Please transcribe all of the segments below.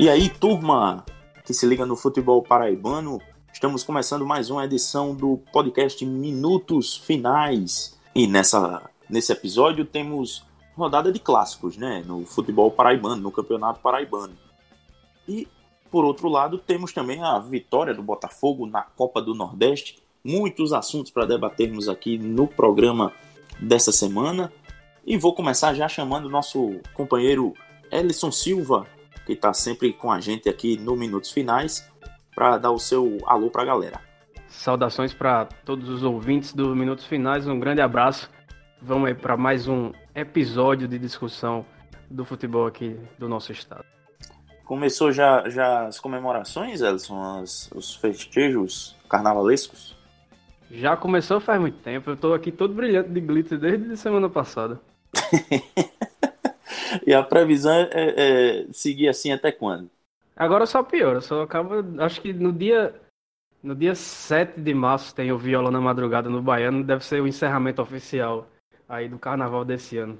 E aí, turma que se liga no futebol paraibano, estamos começando mais uma edição do podcast Minutos Finais. E nessa, nesse episódio temos rodada de clássicos, né? No futebol paraibano, no campeonato paraibano. E, por outro lado, temos também a vitória do Botafogo na Copa do Nordeste. Muitos assuntos para debatermos aqui no programa dessa semana. E vou começar já chamando o nosso companheiro Ellison Silva, que está sempre com a gente aqui no Minutos Finais, para dar o seu alô para a galera. Saudações para todos os ouvintes do Minutos Finais, um grande abraço. Vamos aí para mais um episódio de discussão do futebol aqui do nosso estado. Começou já, já as comemorações, Elson, as, os festejos carnavalescos? Já começou faz muito tempo, eu estou aqui todo brilhante de glitter desde semana passada. E a previsão é, é, seguir assim até quando? Agora só piora, só acaba. Acho que no dia. No dia 7 de março tem o Viola na Madrugada no Baiano, deve ser o encerramento oficial aí do carnaval desse ano.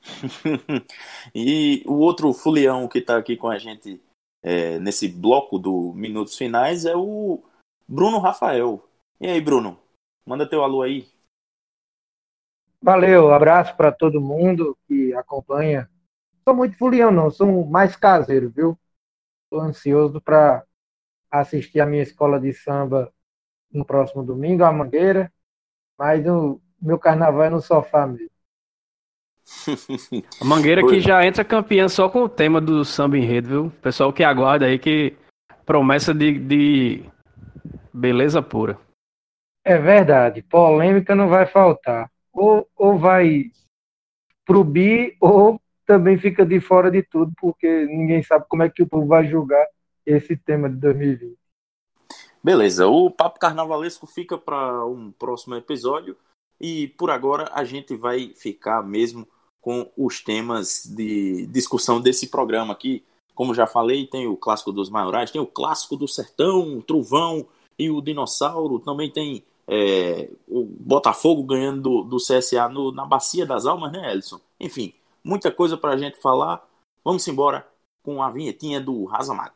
e o outro fulião que está aqui com a gente é, nesse bloco do Minutos Finais é o Bruno Rafael. E aí, Bruno? Manda teu alô aí. Valeu, abraço para todo mundo que acompanha sou muito fulião, não, sou mais caseiro, viu? Estou ansioso para assistir a minha escola de samba no próximo domingo, a Mangueira, mas o meu carnaval é no sofá mesmo. A Mangueira que já entra campeã só com o tema do samba enredo, viu? Pessoal que aguarda aí que promessa de, de beleza pura. É verdade, polêmica não vai faltar. Ou, ou vai pro bi ou também fica de fora de tudo, porque ninguém sabe como é que o povo vai julgar esse tema de 2020. Beleza, o Papo Carnavalesco fica para um próximo episódio e por agora a gente vai ficar mesmo com os temas de discussão desse programa aqui. Como já falei, tem o clássico dos maiorais, tem o clássico do sertão, o trovão e o dinossauro. Também tem é, o Botafogo ganhando do, do CSA no, na Bacia das Almas, né, Elson? Enfim, muita coisa para a gente falar. Vamos embora com a vinhetinha do Razamat.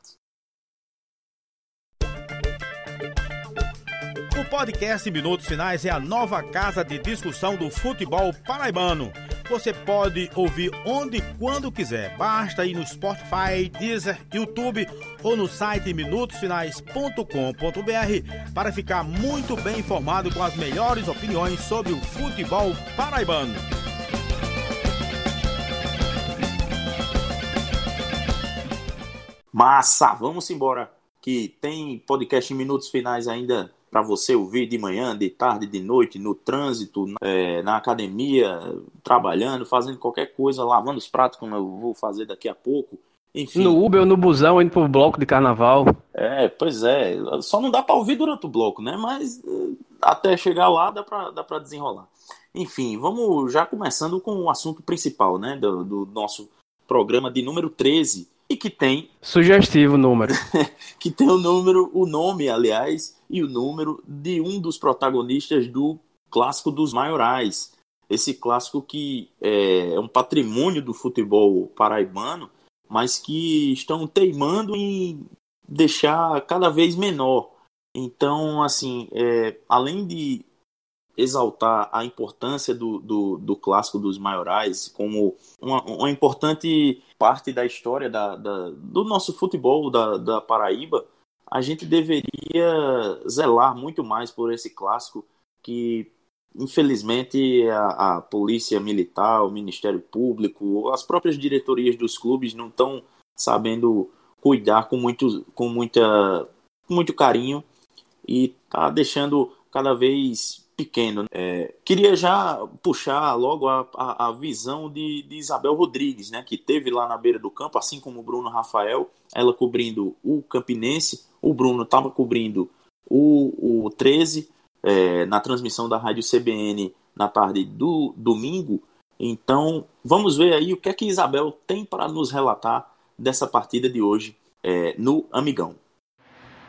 O podcast Minutos Finais é a nova casa de discussão do futebol paraibano. Você pode ouvir onde e quando quiser. Basta ir no Spotify, Deezer, YouTube ou no site minutosfinais.com.br para ficar muito bem informado com as melhores opiniões sobre o futebol paraibano. Massa, vamos embora. Que tem podcast em minutos finais ainda para você ouvir de manhã, de tarde, de noite, no trânsito, é, na academia, trabalhando, fazendo qualquer coisa, lavando os pratos, como eu vou fazer daqui a pouco. Enfim. No Uber ou no busão, indo pro bloco de carnaval. É, pois é. Só não dá para ouvir durante o bloco, né? Mas eh, até chegar lá dá para dá pra desenrolar. Enfim, vamos já começando com o assunto principal, né? Do, do nosso programa de número 13, e que tem sugestivo número. que tem o número o nome aliás e o número de um dos protagonistas do clássico dos maiorais. Esse clássico que é, é um patrimônio do futebol paraibano mas que estão teimando em deixar cada vez menor. Então assim é, além de exaltar a importância do, do, do clássico dos maiorais como uma, uma importante parte da história da, da, do nosso futebol da, da Paraíba, a gente deveria zelar muito mais por esse clássico que infelizmente a, a, polícia militar, o Ministério Público, as próprias diretorias dos clubes não estão sabendo cuidar com muito, com muita, com muito carinho e tá deixando cada vez pequeno. É, queria já puxar logo a, a, a visão de, de, Isabel Rodrigues, né, que teve lá na beira do campo, assim como o Bruno Rafael, ela cobrindo o Campinense, o Bruno estava cobrindo o, o 13 é, na transmissão da rádio CBN na tarde do domingo. Então, vamos ver aí o que é que Isabel tem para nos relatar dessa partida de hoje é, no Amigão.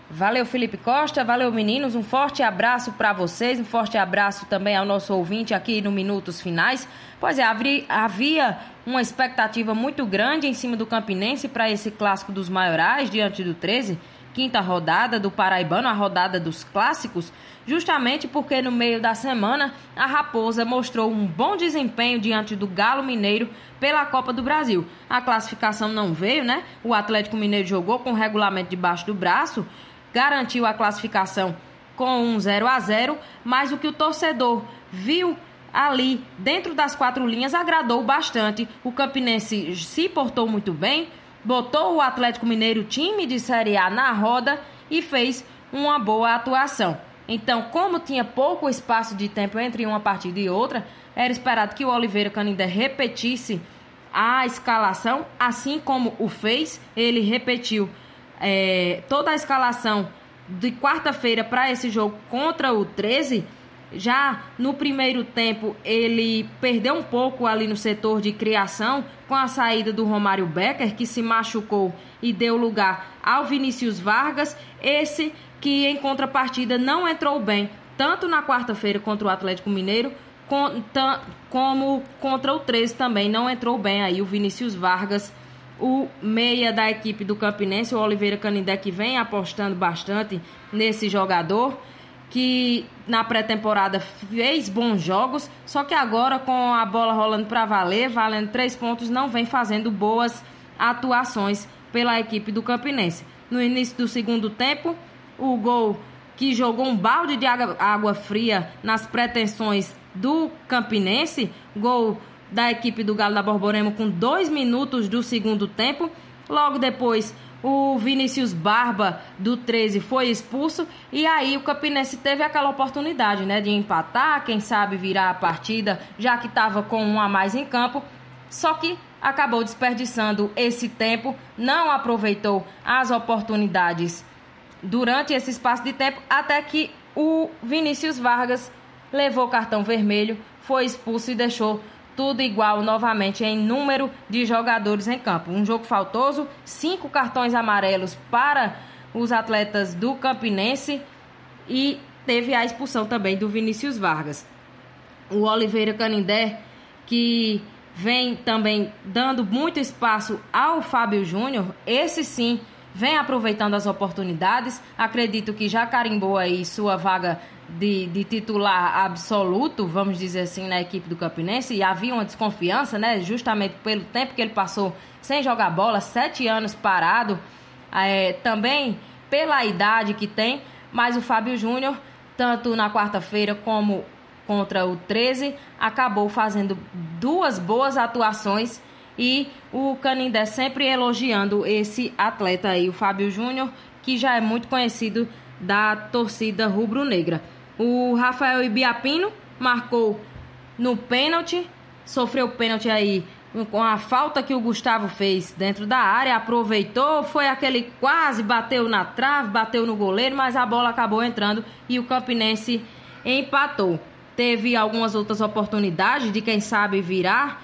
Valeu, Felipe Costa. Valeu, meninos. Um forte abraço para vocês. Um forte abraço também ao nosso ouvinte aqui no Minutos Finais. Pois é, havia uma expectativa muito grande em cima do Campinense para esse clássico dos maiorais diante do 13, quinta rodada do Paraibano, a rodada dos clássicos, justamente porque no meio da semana a Raposa mostrou um bom desempenho diante do Galo Mineiro pela Copa do Brasil. A classificação não veio, né? O Atlético Mineiro jogou com o regulamento debaixo do braço, garantiu a classificação com um 0 a 0, mas o que o torcedor viu ali dentro das quatro linhas agradou bastante. O Campinense se portou muito bem, botou o Atlético Mineiro time de Série A na roda e fez uma boa atuação. Então, como tinha pouco espaço de tempo entre uma partida e outra, era esperado que o Oliveira Canindé repetisse a escalação, assim como o fez. Ele repetiu é, toda a escalação de quarta-feira para esse jogo contra o 13. Já no primeiro tempo, ele perdeu um pouco ali no setor de criação com a saída do Romário Becker, que se machucou e deu lugar ao Vinícius Vargas. Esse que em contrapartida não entrou bem, tanto na quarta-feira contra o Atlético Mineiro, como contra o 13 também não entrou bem aí o Vinícius Vargas, o meia da equipe do Campinense, o Oliveira Canindé, que vem apostando bastante nesse jogador, que na pré-temporada fez bons jogos, só que agora com a bola rolando para valer, valendo três pontos, não vem fazendo boas atuações pela equipe do Campinense. No início do segundo tempo, o gol que jogou um balde de água, água fria nas pretensões do Campinense, gol da equipe do Galo da Borborema com dois minutos do segundo tempo. Logo depois, o Vinícius Barba do 13 foi expulso e aí o Campinense teve aquela oportunidade, né, de empatar, quem sabe virar a partida, já que estava com um a mais em campo. Só que acabou desperdiçando esse tempo, não aproveitou as oportunidades durante esse espaço de tempo até que o Vinícius Vargas levou cartão vermelho, foi expulso e deixou tudo igual novamente em número de jogadores em campo. Um jogo faltoso, cinco cartões amarelos para os atletas do Campinense e teve a expulsão também do Vinícius Vargas. O Oliveira Canindé, que vem também dando muito espaço ao Fábio Júnior, esse sim vem aproveitando as oportunidades. Acredito que já carimbou aí sua vaga de, de, titular absoluto, vamos dizer assim, na equipe do Campinense. E havia uma desconfiança, né? Justamente pelo tempo que ele passou sem jogar bola, sete anos parado. É, também pela idade que tem. Mas o Fábio Júnior, tanto na quarta-feira como contra o 13, acabou fazendo duas boas atuações e o Canindé sempre elogiando esse atleta aí, o Fábio Júnior, que já é muito conhecido da torcida rubro-negra. O Rafael Ibiapino marcou no pênalti, sofreu pênalti aí com a falta que o Gustavo fez dentro da área, aproveitou, foi aquele quase bateu na trave, bateu no goleiro, mas a bola acabou entrando e o Campinense empatou. Teve algumas outras oportunidades de quem sabe virar,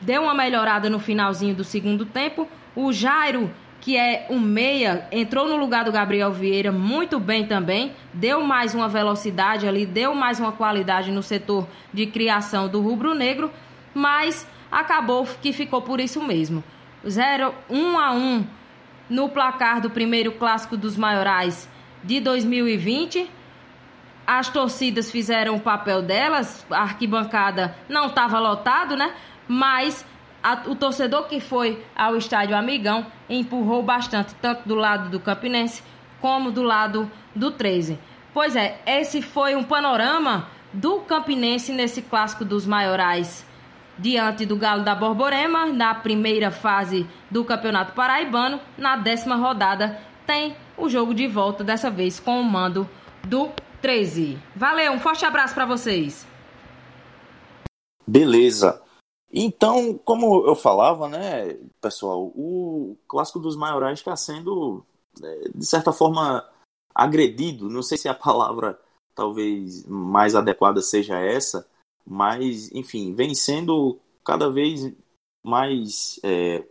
deu uma melhorada no finalzinho do segundo tempo. O Jairo, que é um meia, entrou no lugar do Gabriel Vieira muito bem também, deu mais uma velocidade ali, deu mais uma qualidade no setor de criação do rubro-negro, mas acabou que ficou por isso mesmo. 0 1 a 1 no placar do primeiro clássico dos maiorais de 2020. As torcidas fizeram o papel delas, a arquibancada não estava lotado, né? mas a, o torcedor que foi ao estádio Amigão empurrou bastante, tanto do lado do Campinense como do lado do 13. Pois é, esse foi um panorama do Campinense nesse clássico dos maiorais diante do Galo da Borborema, na primeira fase do Campeonato Paraibano, na décima rodada, tem o jogo de volta, dessa vez com o mando do 13. Valeu, um forte abraço para vocês. Beleza. Então, como eu falava, né, pessoal, o clássico dos maiorais está sendo, é, de certa forma, agredido. Não sei se a palavra talvez mais adequada seja essa, mas, enfim, vem sendo cada vez mais é,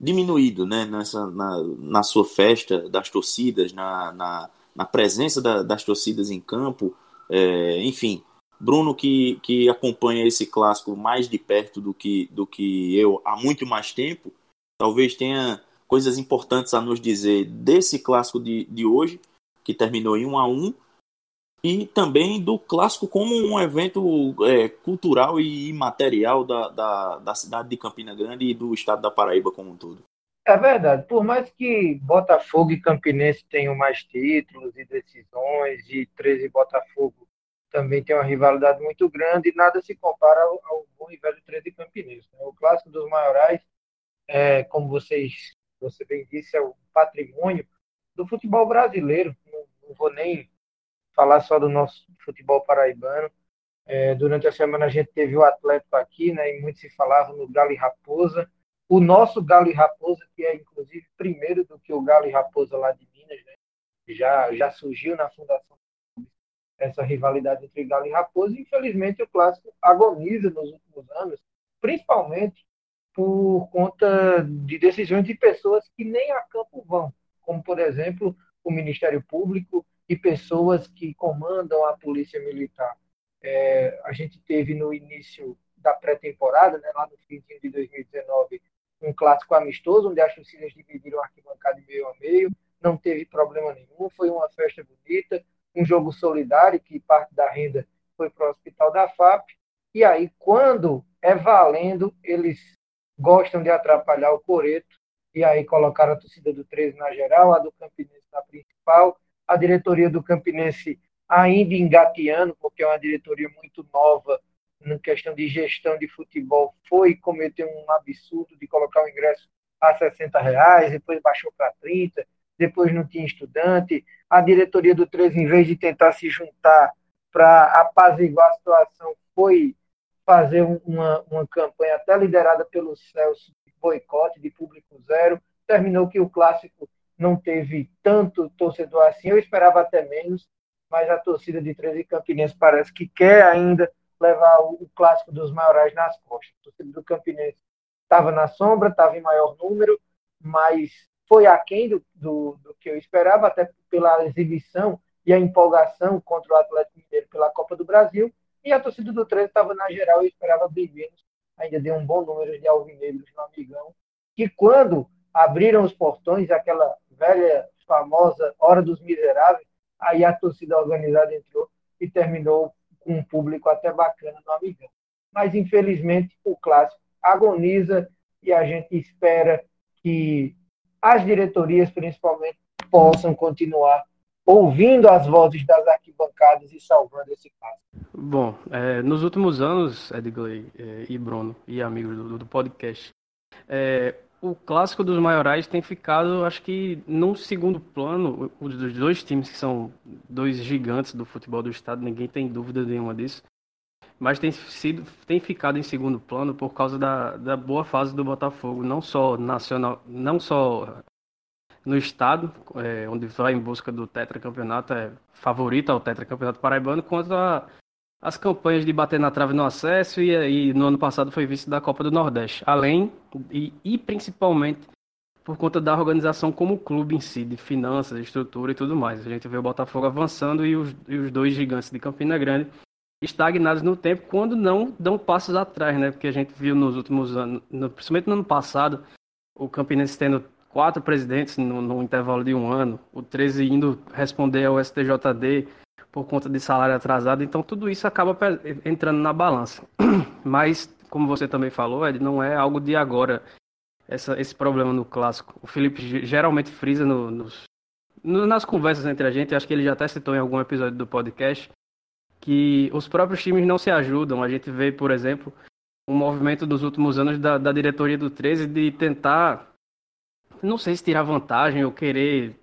diminuído né, nessa, na, na sua festa das torcidas, na, na, na presença da, das torcidas em campo, é, enfim. Bruno, que, que acompanha esse clássico mais de perto do que, do que eu há muito mais tempo, talvez tenha coisas importantes a nos dizer desse clássico de, de hoje, que terminou em 1 a 1 e também do clássico como um evento é, cultural e imaterial da, da, da cidade de Campina Grande e do estado da Paraíba como um todo. É verdade. Por mais que Botafogo e Campinense tenham mais títulos e decisões, e 13 Botafogo também tem uma rivalidade muito grande, nada se compara ao, ao bom e velho 13 Campinense. Né? O clássico dos maiorais, é, como vocês, você bem disse, é o patrimônio do futebol brasileiro. Não, não vou nem falar só do nosso futebol paraibano. É, durante a semana a gente teve o Atlético aqui, né, e muito se falava no Galo e Raposa. O nosso Galo e Raposa, que é inclusive primeiro do que o Galo e Raposa lá de Minas, né, já, já surgiu na fundação essa rivalidade entre Galo e Raposa. E, infelizmente, o clássico agoniza nos últimos anos, principalmente por conta de decisões de pessoas que nem a campo vão, como, por exemplo, o Ministério Público e pessoas que comandam a Polícia Militar. É, a gente teve no início da pré-temporada, né, lá no fim de 2019, um clássico amistoso, onde as torcidas dividiram a arquibancada meio a meio, não teve problema nenhum, foi uma festa bonita, um jogo solidário, que parte da renda foi para o hospital da FAP, e aí, quando é valendo, eles gostam de atrapalhar o Coreto, e aí colocaram a torcida do 13 na geral, a do Campinense na principal, a diretoria do Campinense ainda engateando, porque é uma diretoria muito nova na questão de gestão de futebol, foi cometer um absurdo de colocar o ingresso a 60 reais, depois baixou para 30, depois não tinha estudante. A diretoria do 13, em vez de tentar se juntar para apaziguar a situação, foi fazer uma, uma campanha até liderada pelo Celso de boicote, de público zero. Terminou que o clássico não teve tanto torcedor assim, eu esperava até menos, mas a torcida de 13 Campinense parece que quer ainda levar o, clássico dos maiorais nas costas. A torcida do Campinense estava na sombra, estava em maior número, mas foi aquém do, do, do que eu esperava, até pela exibição e a empolgação contra o Atlético Mineiro pela Copa do Brasil, e a torcida do 13 estava na geral, eu esperava bem menos, ainda deu um bom número de alvinegros no Amigão, que quando abriram os portões, aquela velha, famosa Hora dos Miseráveis, aí a torcida organizada entrou e terminou com um público até bacana no Amigão. Mas, infelizmente, o clássico agoniza e a gente espera que as diretorias, principalmente, possam continuar ouvindo as vozes das arquibancadas e salvando esse caso. Bom, é, nos últimos anos, Edgar e, e Bruno e amigos do, do podcast, é, o clássico dos maiorais tem ficado, acho que, num segundo plano, os dois times que são dois gigantes do futebol do estado, ninguém tem dúvida nenhuma disso. Mas tem, sido, tem ficado em segundo plano por causa da, da boa fase do Botafogo, não só nacional, não só no estado, é, onde vai em busca do tetracampeonato, é favorito ao tetracampeonato paraibano, quanto a as campanhas de bater na trave no acesso e, e no ano passado foi vice da Copa do Nordeste. Além e, e, principalmente por conta da organização como clube em si, de finanças, estrutura e tudo mais. A gente vê o Botafogo avançando e os, e os dois gigantes de Campina Grande estagnados no tempo quando não dão passos atrás, né? Porque a gente viu nos últimos anos, no, principalmente no ano passado, o Campinense tendo quatro presidentes no, no intervalo de um ano, o 13 indo responder ao STJD por conta de salário atrasado, então tudo isso acaba entrando na balança. Mas, como você também falou, Ed, não é algo de agora essa, esse problema no clássico. O Felipe geralmente frisa no, nos, no, nas conversas entre a gente, acho que ele já até citou em algum episódio do podcast, que os próprios times não se ajudam. A gente vê, por exemplo, um movimento dos últimos anos da, da diretoria do 13 de tentar, não sei se tirar vantagem ou querer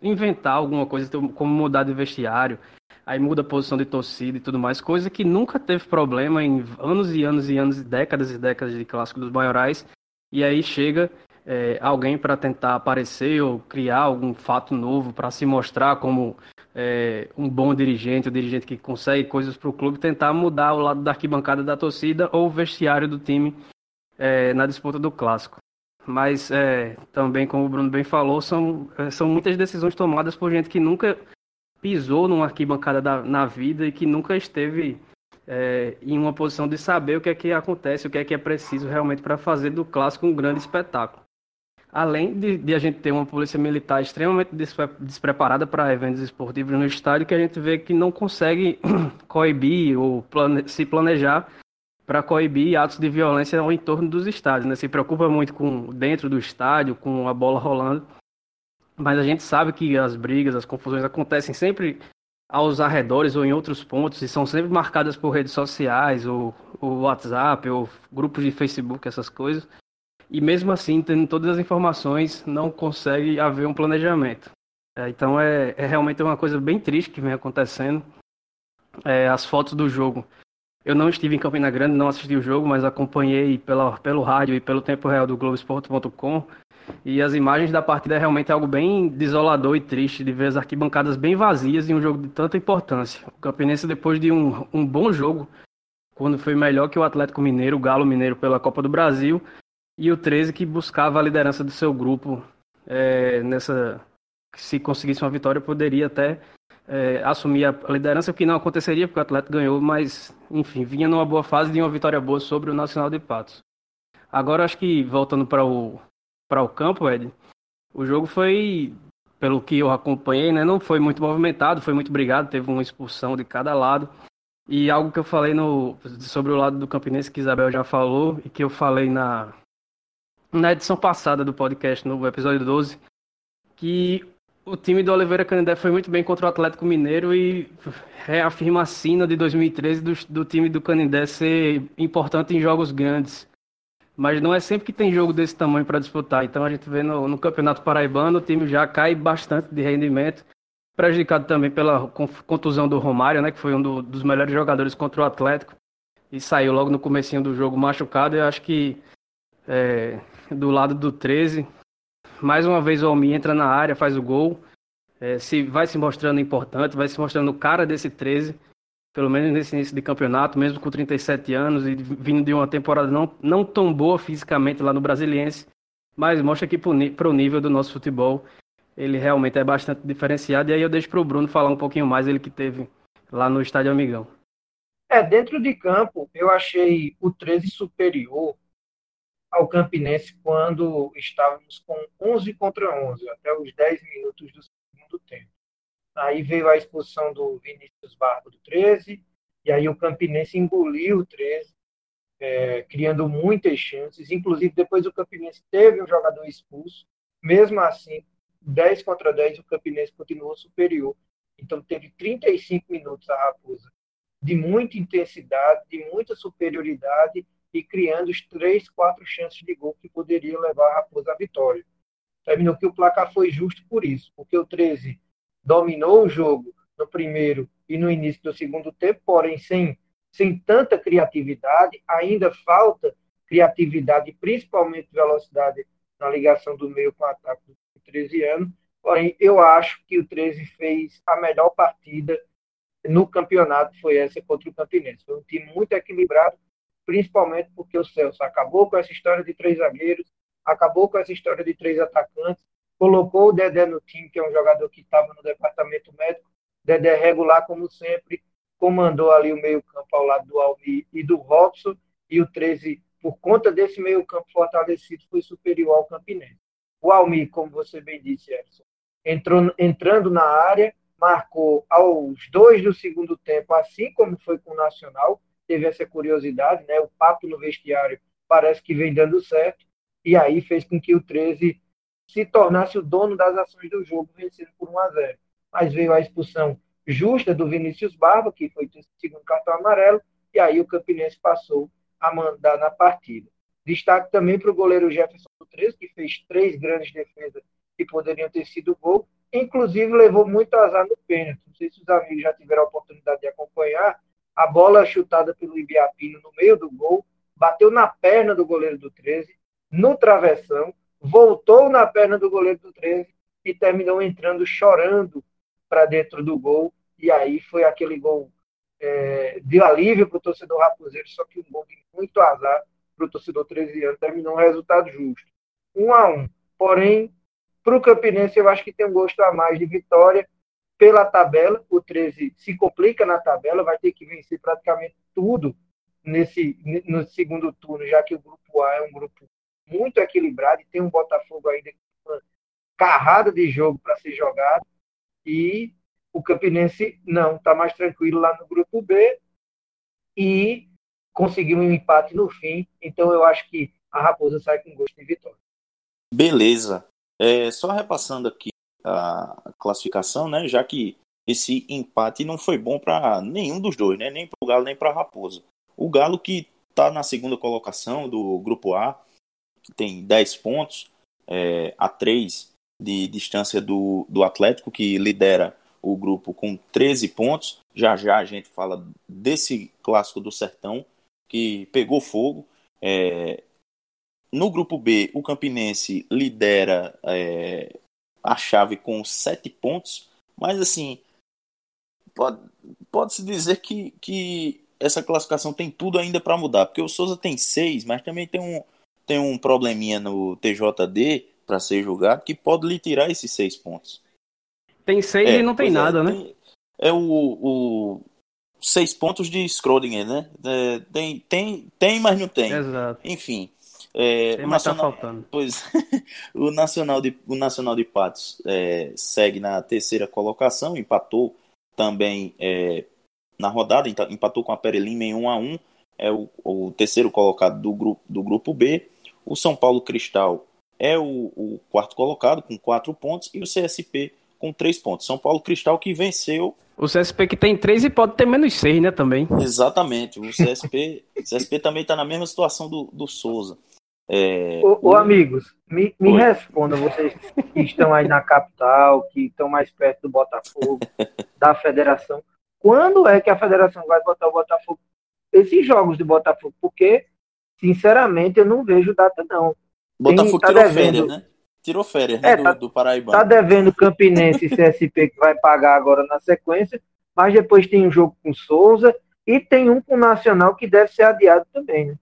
inventar alguma coisa, como mudar de vestiário, aí muda a posição de torcida e tudo mais, coisa que nunca teve problema em anos e anos e anos, décadas e décadas de clássico dos maiorais, e aí chega é, alguém para tentar aparecer ou criar algum fato novo para se mostrar como é, um bom dirigente, um dirigente que consegue coisas para o clube, tentar mudar o lado da arquibancada da torcida ou o vestiário do time é, na disputa do clássico. mas é, também, como o Bruno bem falou, são, é, são muitas decisões tomadas por gente que nunca pisou numa arquibancada da, na vida e que nunca esteve é, em uma posição de saber o que é que acontece, o que é que é preciso realmente para fazer do clássico um grande espetáculo. Além de, de, a gente ter uma polícia militar extremamente despre, despreparada para eventos esportivos no estádio, que a gente vê que não consegue coibir ou plane, se planejar para coibir atos de violência ao entorno dos estádios. Né? Se preocupa muito com dentro do estádio, com a bola rolando. Mas a gente sabe que as brigas, as confusões acontecem sempre aos arredores ou em outros pontos e são sempre marcadas por redes sociais, ou, ou WhatsApp, ou grupos de Facebook, essas coisas. E mesmo assim, tendo todas as informações, não consegue haver um planejamento. É, então é, é, realmente uma coisa bem triste que vem acontecendo. É, as fotos do jogo eu não estive em Campina Grande, não assisti o jogo, mas acompanhei pela, pelo rádio e pelo tempo real do Globoesporte.com. E as imagens da partida é realmente algo bem desolador e triste de ver as arquibancadas bem vazias em um jogo de tanta importância. O Campinense, depois de um, um bom jogo, quando foi melhor que o Atlético Mineiro, o Galo Mineiro pela Copa do Brasil, e o 13 que buscava a liderança do seu grupo é, nessa. Se conseguisse uma vitória, poderia até é, assumir a liderança, o que não aconteceria porque o Atlético ganhou, mas enfim, vinha numa boa fase de uma vitória boa sobre o Nacional de Patos. Agora acho que voltando para o para o campo, Ed, o jogo foi, pelo que eu acompanhei, né, não foi muito movimentado, foi muito brigado, teve uma expulsão de cada lado. E algo que eu falei no, sobre o lado do Campinense, que Isabel já falou, e que eu falei na, na edição passada do podcast, no episódio 12, que o time do Oliveira Canindé foi muito bem contra o Atlético Mineiro e reafirma a sina de 2013 do, do time do Canindé ser importante em jogos grandes. Mas não é sempre que tem jogo desse tamanho para disputar. Então a gente vê no, no, Campeonato Paraibano o time já cai bastante de rendimento, prejudicado também pela contusão do Romário, né, que foi um do, dos melhores jogadores contra o Atlético e saiu logo no comecinho do jogo machucado. Eu acho que é, do lado do 13 mais uma vez o Almi entra na área, faz o gol. É, se vai se mostrando importante, vai se mostrando o cara desse 13, pelo menos nesse início de campeonato, mesmo com 37 anos e vindo de uma temporada não, não tão boa fisicamente lá no Brasiliense, mas mostra que para o nível do nosso futebol ele realmente é bastante diferenciado. E aí eu deixo para o Bruno falar um pouquinho mais, ele que teve lá no Estádio Amigão. É, dentro de campo, eu achei o 13 superior ao Campinense quando estávamos com 11 contra 11, até os 10 minutos do segundo tempo. Aí veio a expulsão do Vinícius Barco do 13, e aí o Campinense engoliu o 13, é, criando muitas chances. Inclusive, depois o Campinense teve um jogador expulso. Mesmo assim, 10 contra 10, o Campinense continuou superior. Então, teve 35 minutos a Raposa de muita intensidade, de muita superioridade e criando os três, quatro chances de gol que poderiam levar a Raposa à vitória. Terminou que o placar foi justo por isso, porque o 13 dominou o jogo no primeiro e no início do segundo tempo, porém sem, sem tanta criatividade, ainda falta criatividade, principalmente velocidade na ligação do meio com o ataque do 13 anos. Porém, eu acho que o 13 fez a melhor partida no campeonato, foi essa contra o Campinense. Foi um time muito equilibrado, principalmente porque o Celso acabou com essa história de três zagueiros, acabou com essa história de três atacantes, colocou o Dedé no time, que é um jogador que estava no departamento médico, Dedé regular como sempre, comandou ali o meio-campo ao lado do Almi e do Robson, e o 13, por conta desse meio-campo fortalecido, foi superior ao Campinense. O Almi, como você bem disse, Edson, entrou, entrando na área, marcou aos dois do segundo tempo, assim como foi com o Nacional, teve essa curiosidade, né? O papo no vestiário parece que vem dando certo, e aí fez com que o 13 se tornasse o dono das ações do jogo, vencendo por 1 a 0. Mas veio a expulsão justa do Vinícius Barba, que foi o segundo cartão amarelo, e aí o Campinense passou a mandar na partida. Destaque também para o goleiro Jefferson do 13, que fez três grandes defesas que poderiam ter sido gol, inclusive levou muito azar no pênalti. Não sei se os amigos já tiveram a oportunidade de acompanhar, a bola chutada pelo Ibiapino no meio do gol, bateu na perna do goleiro do 13, no travessão, voltou na perna do goleiro do 13 e terminou entrando chorando para dentro do gol. E aí foi aquele gol é, de alívio para o torcedor raposeiro, só que um gol de muito azar para o torcedor 13 anos, terminou um resultado justo. um a um. Porém, para o Campinense, eu acho que tem um gosto a mais de vitória pela tabela. O 13 se complica na tabela, vai ter que vencer praticamente tudo nesse no segundo turno, já que o grupo A é um grupo muito equilibrado e tem um Botafogo ainda carrada de jogo para ser jogado. E o Campinense não, está mais tranquilo lá no grupo B e conseguiu um empate no fim. Então eu acho que a Raposa sai com gosto de vitória. Beleza. É, só repassando aqui a classificação, né? Já que esse empate não foi bom para nenhum dos dois, né? Nem para o Galo nem para a Raposa. O Galo que está na segunda colocação do grupo A tem 10 pontos, é, a 3 de distância do, do Atlético, que lidera o grupo com 13 pontos. Já já a gente fala desse clássico do Sertão, que pegou fogo. É, no grupo B, o Campinense lidera é, a chave com 7 pontos, mas assim, pode-se pode dizer que, que essa classificação tem tudo ainda para mudar, porque o Souza tem 6, mas também tem um, tem um probleminha no TJD para ser julgado que pode lhe tirar esses 6 pontos. Tem 6 é, e não tem é, nada, é, né? Tem, é o, o seis pontos de Schrödinger, né? É, tem, tem, tem, mas não tem. Exato. Enfim. É, o tá Nacional, tá faltando. Pois, o Nacional de, o Nacional de Patos é, segue na terceira colocação, empatou também é, na rodada, empatou com a Perelima em 1 a 1 é o, o terceiro colocado do grupo, do grupo B. O São Paulo Cristal é o, o quarto colocado com quatro pontos e o CSP com três pontos. São Paulo Cristal que venceu o CSP que tem 3 e pode ter menos 6, né, também. Exatamente. O CSP, o CSP também está na mesma situação do, do Souza. É... Ô, ô, amigos, me, me respondam, vocês que estão aí na capital, que estão mais perto do Botafogo, da federação. Quando é que a federação vai botar o Botafogo? Esses jogos do Botafogo, porque, sinceramente, eu não vejo data, não. Botafogo tá tirou devendo... férias, né? tirou férias né, é, tá, do, do Paraibano. Tá devendo Campinense e CSP que vai pagar agora na sequência, mas depois tem um jogo com Souza e tem um com o Nacional que deve ser adiado também, né?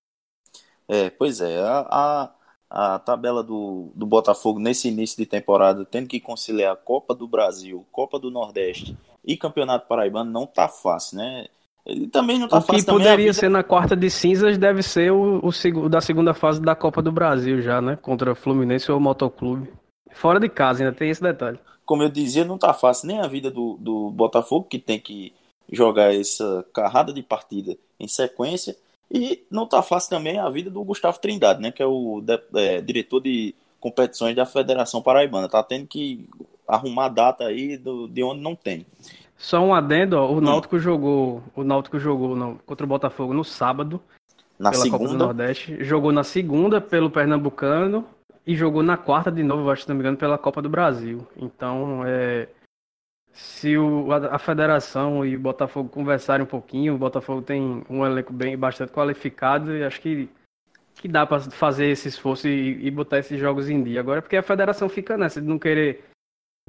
É, pois é. A, a, a tabela do, do Botafogo nesse início de temporada, tendo que conciliar Copa do Brasil, Copa do Nordeste e Campeonato Paraibano, não tá fácil, né? Ele também não tá o fácil. O que poderia vida... ser na quarta de cinzas deve ser o, o, o, da segunda fase da Copa do Brasil já, né? Contra Fluminense ou Motoclube. Fora de casa, ainda tem esse detalhe. Como eu dizia, não tá fácil nem a vida do, do Botafogo, que tem que jogar essa carrada de partida em sequência. E não tá fácil também a vida do Gustavo Trindade, né? Que é o de, é, diretor de competições da Federação Paraibana. Tá tendo que arrumar data aí do, de onde não tem. Só um adendo, ó, o hum. Náutico hum. jogou, o Náutico jogou no, contra o Botafogo no sábado, na pela segunda? Copa do Nordeste, jogou na segunda pelo Pernambucano e jogou na quarta de novo, acho que não me engano, pela Copa do Brasil. Então, é, se o, a, a, federação e o Botafogo conversarem um pouquinho, o Botafogo tem um elenco bem bastante qualificado e acho que que dá para fazer esse esforço e, e, botar esses jogos em dia. Agora, porque a federação fica nessa de não querer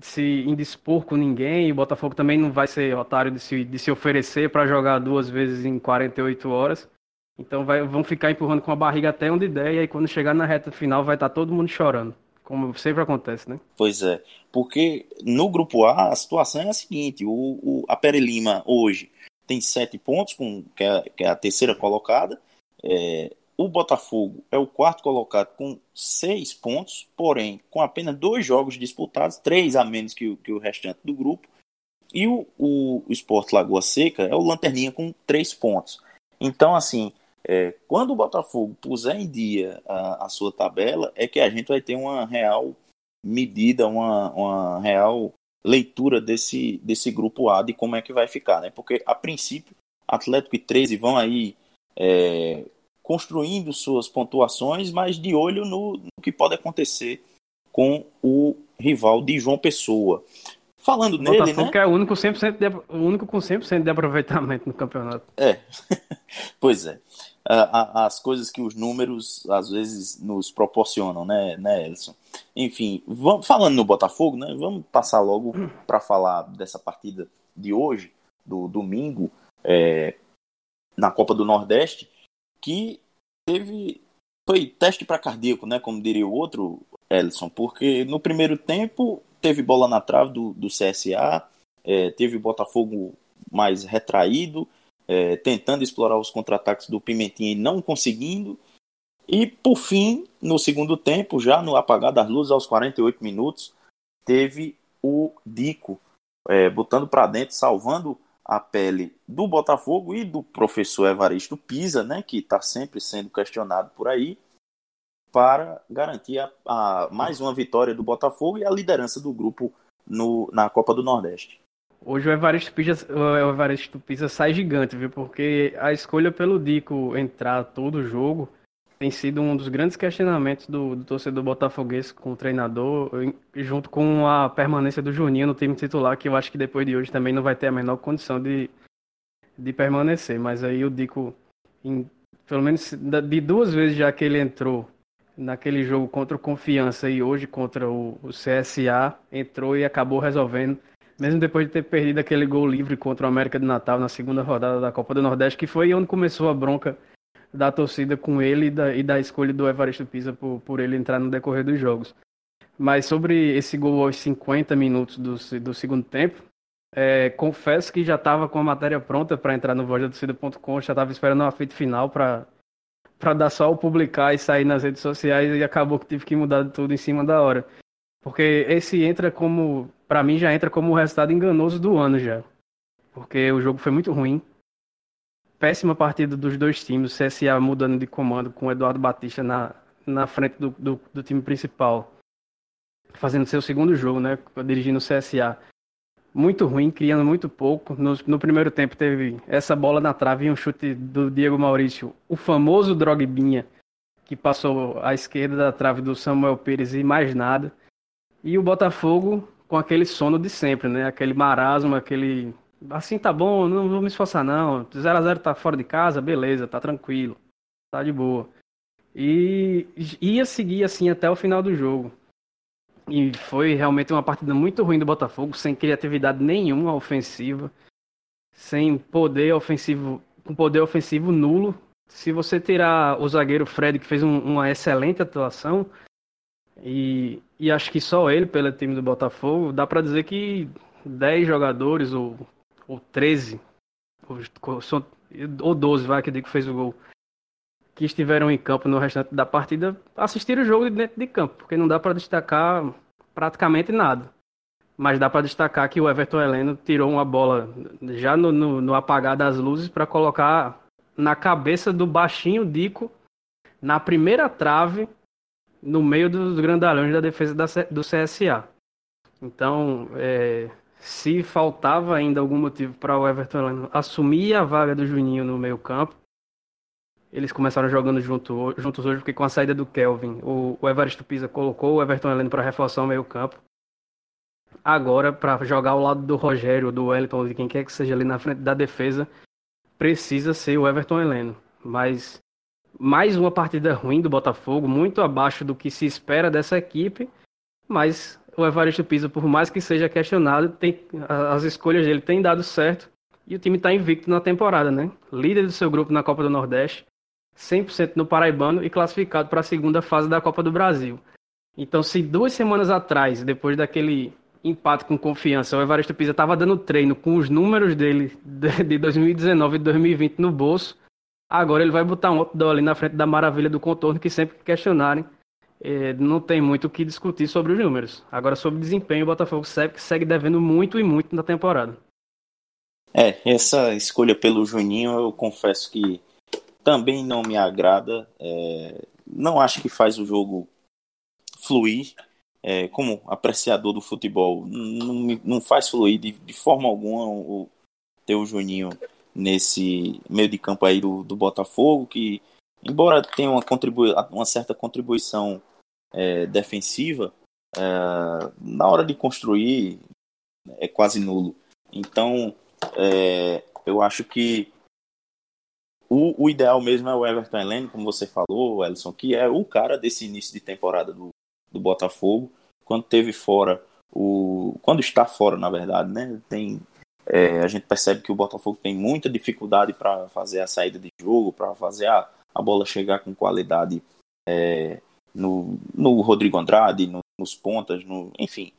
se indispor com ninguém. E o Botafogo também não vai ser otário de se, de se oferecer para jogar duas vezes em 48 horas. Então vai, vão ficar empurrando com a barriga até onde der, e aí quando chegar na reta final vai estar tá todo mundo chorando. Como sempre acontece, né? Pois é. Porque no grupo A a situação é a seguinte: o, o a Pere Lima hoje tem sete pontos, com, que, é, que é a terceira colocada. É, o Botafogo é o quarto colocado com seis pontos, porém com apenas dois jogos disputados, três a menos que que o restante do grupo. E o, o, o Sport Lagoa Seca é o lanterninha com três pontos. Então, assim, é, quando o Botafogo puser em dia a, a, sua tabela, é que a gente vai ter uma real medida, uma, uma real leitura desse, desse grupo A de como é que vai ficar, né? Porque a princípio, Atlético e 13 vão aí é, construindo suas pontuações, mas de olho no, no que pode acontecer com o rival de João Pessoa. Falando o nele, Botafogo né? que é o único, 100% de, o único com 100% de aproveitamento no campeonato. É, pois é. As coisas que os números às vezes nos proporcionam, né, né Elson? Enfim, vamos, falando no Botafogo, né, vamos passar logo para falar dessa partida de hoje, do domingo, é, na Copa do Nordeste, que teve foi teste para cardíaco, né? Como diria o outro, Ellison, porque no primeiro tempo teve bola na trave do, do CSA, é, teve o Botafogo mais retraído, é, tentando explorar os contra-ataques do Pimentinha e não conseguindo. E por fim, no segundo tempo, já no apagar das luzes, aos 48 minutos, teve o Dico é, botando para dentro, salvando a pele do Botafogo e do professor Evaristo Pisa, né, que está sempre sendo questionado por aí, para garantir a, a, mais uma vitória do Botafogo e a liderança do grupo no, na Copa do Nordeste. Hoje o Evaristo, Pisa, o Evaristo Pisa sai gigante, viu? Porque a escolha pelo Dico entrar todo o jogo tem sido um dos grandes questionamentos do, do torcedor botafoguense com o treinador, junto com a permanência do Juninho no time titular, que eu acho que depois de hoje também não vai ter a menor condição de, de permanecer. Mas aí eu digo, em, pelo menos de duas vezes já que ele entrou naquele jogo contra o Confiança e hoje contra o, o CSA, entrou e acabou resolvendo. Mesmo depois de ter perdido aquele gol livre contra o América de Natal na segunda rodada da Copa do Nordeste, que foi onde começou a bronca da torcida com ele e da, e da escolha do Evaristo Pisa por, por ele entrar no decorrer dos jogos. Mas sobre esse gol aos 50 minutos do, do segundo tempo, é, confesso que já estava com a matéria pronta para entrar no vozdatocida.com, já estava esperando uma feita final para para dar só o publicar e sair nas redes sociais e acabou que tive que mudar tudo em cima da hora. Porque esse entra como, para mim já entra como o resultado enganoso do ano já. Porque o jogo foi muito ruim, péssima partida dos dois times, o CSA mudando de comando com o Eduardo Batista na, na frente do, do, do time principal, fazendo seu segundo jogo, né, dirigindo o CSA. Muito ruim, criando muito pouco. No, no primeiro tempo teve essa bola na trave e um chute do Diego Maurício, o famoso Drogbinha, que passou à esquerda da trave do Samuel Pires e mais nada. E o Botafogo com aquele sono de sempre, né? Aquele marasmo, aquele assim tá bom, não vou me esforçar não. 0 a 0 tá fora de casa, beleza, tá tranquilo. Tá de boa. E ia seguir assim até o final do jogo. E foi realmente uma partida muito ruim do Botafogo, sem criatividade nenhuma ofensiva, sem poder ofensivo, com poder ofensivo nulo. Se você tirar o zagueiro Fred, que fez um, uma excelente atuação, e, e acho que só ele, pelo time do Botafogo, dá para dizer que 10 jogadores ou ou 13, ou, ou 12, vai, que digo fez o gol, que estiveram em campo no restante da partida, assistiram o jogo dentro de campo, porque não dá para destacar praticamente nada. Mas dá para destacar que o Everton Heleno tirou uma bola já no, no, no apagar das luzes para colocar na cabeça do baixinho Dico na primeira trave no meio dos grandalhões da defesa da, do CSA. Então, é, se faltava ainda algum motivo para o Everton assumir a vaga do Juninho no meio campo, eles começaram jogando junto, juntos hoje, porque com a saída do Kelvin, o, o Evaristo Pisa colocou o Everton Heleno para reforçar o meio campo. Agora, para jogar ao lado do Rogério, do Wellington, de quem quer que seja ali na frente da defesa, precisa ser o Everton Heleno. Mas mais uma partida ruim do Botafogo, muito abaixo do que se espera dessa equipe, mas o Evaristo Pisa, por mais que seja questionado, tem, as escolhas dele têm dado certo e o time está invicto na temporada, né? Líder do seu grupo na Copa do Nordeste, 100% no Paraibano e classificado para a segunda fase da Copa do Brasil. Então, se duas semanas atrás, depois daquele empate com confiança, o Evaristo Pisa estava dando treino com os números dele de 2019 e 2020 no bolso, agora ele vai botar um outdoor ali na frente da maravilha do contorno que sempre questionarem é, não tem muito o que discutir sobre os números. Agora, sobre desempenho, o Botafogo segue, segue devendo muito e muito na temporada. É, essa escolha pelo Juninho, eu confesso que também não me agrada. É, não acho que faz o jogo fluir. É, como apreciador do futebol, não, não faz fluir de, de forma alguma o, ter o Juninho nesse meio de campo aí do, do Botafogo, que embora tenha uma, contribui uma certa contribuição é, defensiva, é, na hora de construir é quase nulo. Então, é, eu acho que o, o, ideal mesmo é o Everton Helene, como você falou, Ellison, que é o cara desse início de temporada do, do Botafogo. Quando teve fora o. Quando está fora, na verdade, né? Tem, é, a gente percebe que o Botafogo tem muita dificuldade para fazer a saída de jogo, para fazer a, a bola chegar com qualidade é, no, no Rodrigo Andrade, no, nos pontas, no, enfim,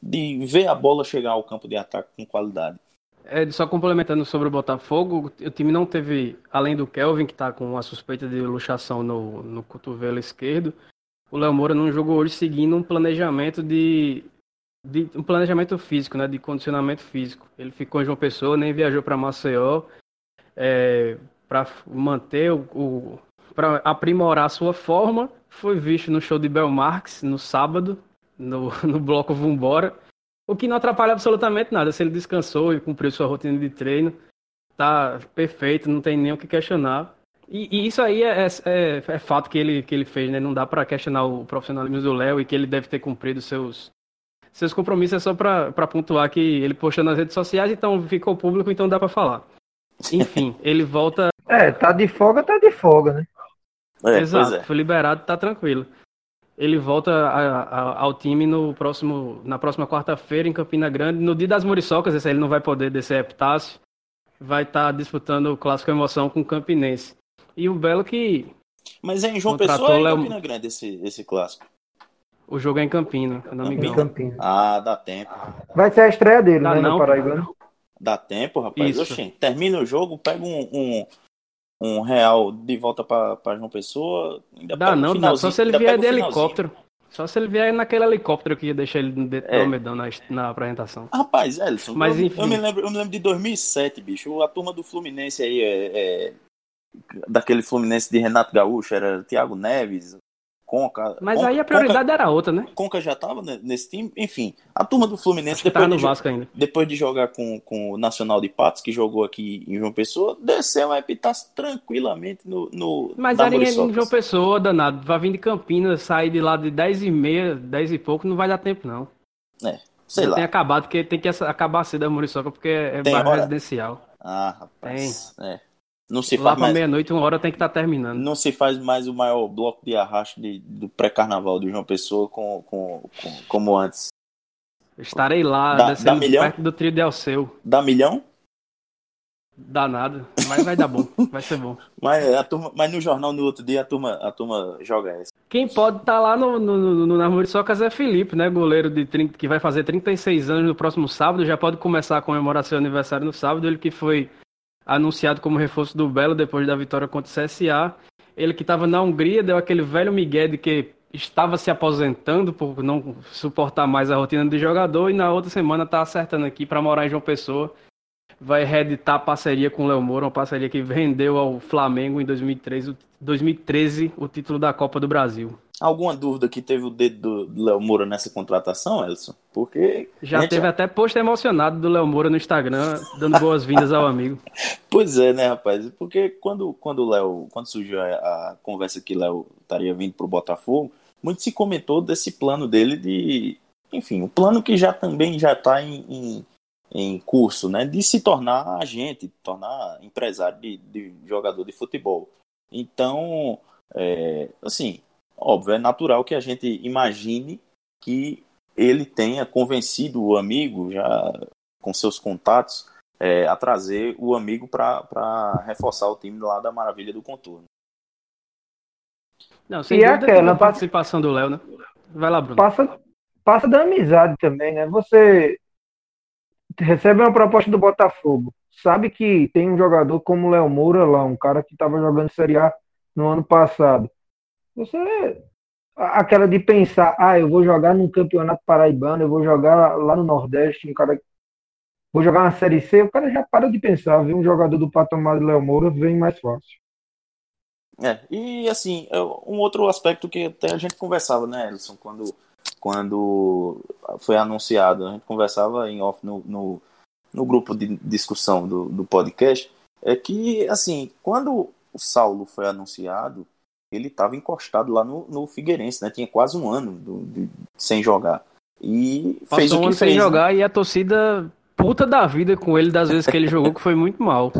de ver a bola chegar ao campo de ataque com qualidade. É, só complementando sobre o Botafogo, o time não teve, além do Kelvin, que está com a suspeita de luxação no, no cotovelo esquerdo, o Léo Moura não jogou hoje seguindo um planejamento de, de, um planejamento físico, né, de condicionamento físico. Ele ficou em João Pessoa, nem viajou para Maceió é, para manter o, o para aprimorar a sua forma. Foi visto no show de Belmarx no sábado, no, no bloco Vambora o que não atrapalha absolutamente nada. Se ele descansou e cumpriu sua rotina de treino, tá perfeito, não tem nem o que questionar. E, e isso aí é, é, é, fato que ele, que ele fez, né? Não dá para questionar o profissionalismo do Léo e que ele deve ter cumprido seus, seus compromissos. É só para pontuar que ele postou nas redes sociais, então ficou público, então dá para falar. Enfim, ele volta. É, tá de folga, tá de folga, né? É, Exato, é. foi liberado, tá tranquilo ele volta a, a, ao time no próximo, na próxima quarta-feira em Campina Grande. No dia das Muriçocas, esse aí ele não vai poder descer a Epitácio. Vai estar tá disputando o Clássico Emoção com o Campinense. E o Belo que. Mas é em João Pessoa ou é em Campina Grande esse, esse clássico? O jogo é em Campina, não me engano. Campina. Ah, dá tempo. Vai ser a estreia dele, dá né, não, no Paraíba. Dá tempo, rapaz. Oxê, termina o jogo, pega um, um, um real de volta para João Pessoa. Ainda dá não, dá. Só se ele vier de helicóptero. Só se ele vier naquele helicóptero que ia deixar ele dentro é. do Almedão na, na apresentação. Rapaz, Elson, Mas, eu, enfim. eu, me lembro, eu me lembro de 2007, bicho. A turma do Fluminense aí é, é daquele Fluminense de Renato Gaúcho, era Thiago Neves, Conca. Mas Conca, aí a prioridade Conca, era outra, né? Conca já tava nesse time. Enfim, a turma do Fluminense, depois de, Vasco ainda. depois de jogar com, com o Nacional de Patos, que jogou aqui em João Pessoa, desceu a Epitácio tranquilamente no. no Mas era em João Pessoa, danado. Vai vir de Campinas, sair de lá de 10 e meia, 10 e pouco, não vai dar tempo, não. É, sei Já lá. Tem acabado, porque tem que acabar cedo a Muriçoca, porque é bairro residencial. Ah, rapaz. Tem. É. Não se Lá faz mais... meia-noite, uma hora tem que estar tá terminando. Não se faz mais o maior bloco de arrasto de, do pré-carnaval de João Pessoa com, com, com, como antes. Estarei lá, dá, dá milhão? perto do trio de Alceu. Dá milhão? Dá nada, mas vai dar bom, vai ser bom. Mas, a turma, mas no jornal no outro dia a turma, a turma joga essa. Quem pode estar tá lá no, no, no, na Muriçocas é Felipe, né? Goleiro de 30, que vai fazer 36 anos no próximo sábado, já pode começar a comemorar seu aniversário no sábado. Ele que foi anunciado como reforço do Belo depois da vitória contra o CSA. Ele que estava na Hungria deu aquele velho migué de que estava se aposentando por não suportar mais a rotina de jogador e na outra semana está acertando aqui para morar em João Pessoa. Vai reeditar a parceria com o Léo Moura, uma parceria que vendeu ao Flamengo em 2013, 2013 o título da Copa do Brasil. Alguma dúvida que teve o dedo do Léo Moura nessa contratação, Elson? Porque. Já gente... teve até post emocionado do Léo Moura no Instagram, dando boas-vindas ao amigo. Pois é, né, rapaz? Porque quando, quando o Léo. Quando surgiu a, a conversa que o Léo estaria vindo pro Botafogo, muito se comentou desse plano dele de. Enfim, o um plano que já também já está em, em, em, curso, né? De se tornar agente, tornar empresário de, de jogador de futebol. Então, é, assim, Óbvio, é natural que a gente imagine que ele tenha convencido o amigo, já com seus contatos, é, a trazer o amigo para reforçar o time lá da Maravilha do Contorno. Não, sem e dúvida aquela a participação do Léo, né? Vai lá, Bruno. Passa, passa da amizade também, né? Você recebe uma proposta do Botafogo, sabe que tem um jogador como o Léo Moura lá, um cara que estava jogando Série A no ano passado. Você. Aquela de pensar, ah, eu vou jogar num campeonato paraibano, eu vou jogar lá no Nordeste, um cara. Vou jogar na Série C, o cara já para de pensar, ver um jogador do patamar de Léo Moura vem mais fácil. É, e assim, é um outro aspecto que até a gente conversava, né, Elson, quando, quando foi anunciado, a gente conversava em off no, no, no grupo de discussão do, do podcast, é que, assim, quando o Saulo foi anunciado, ele estava encostado lá no, no Figueirense, né? Tinha quase um ano do, de, sem jogar. E Passou fez um o que ano fez, sem né? jogar e a torcida puta da vida com ele das vezes que ele jogou, que foi muito mal.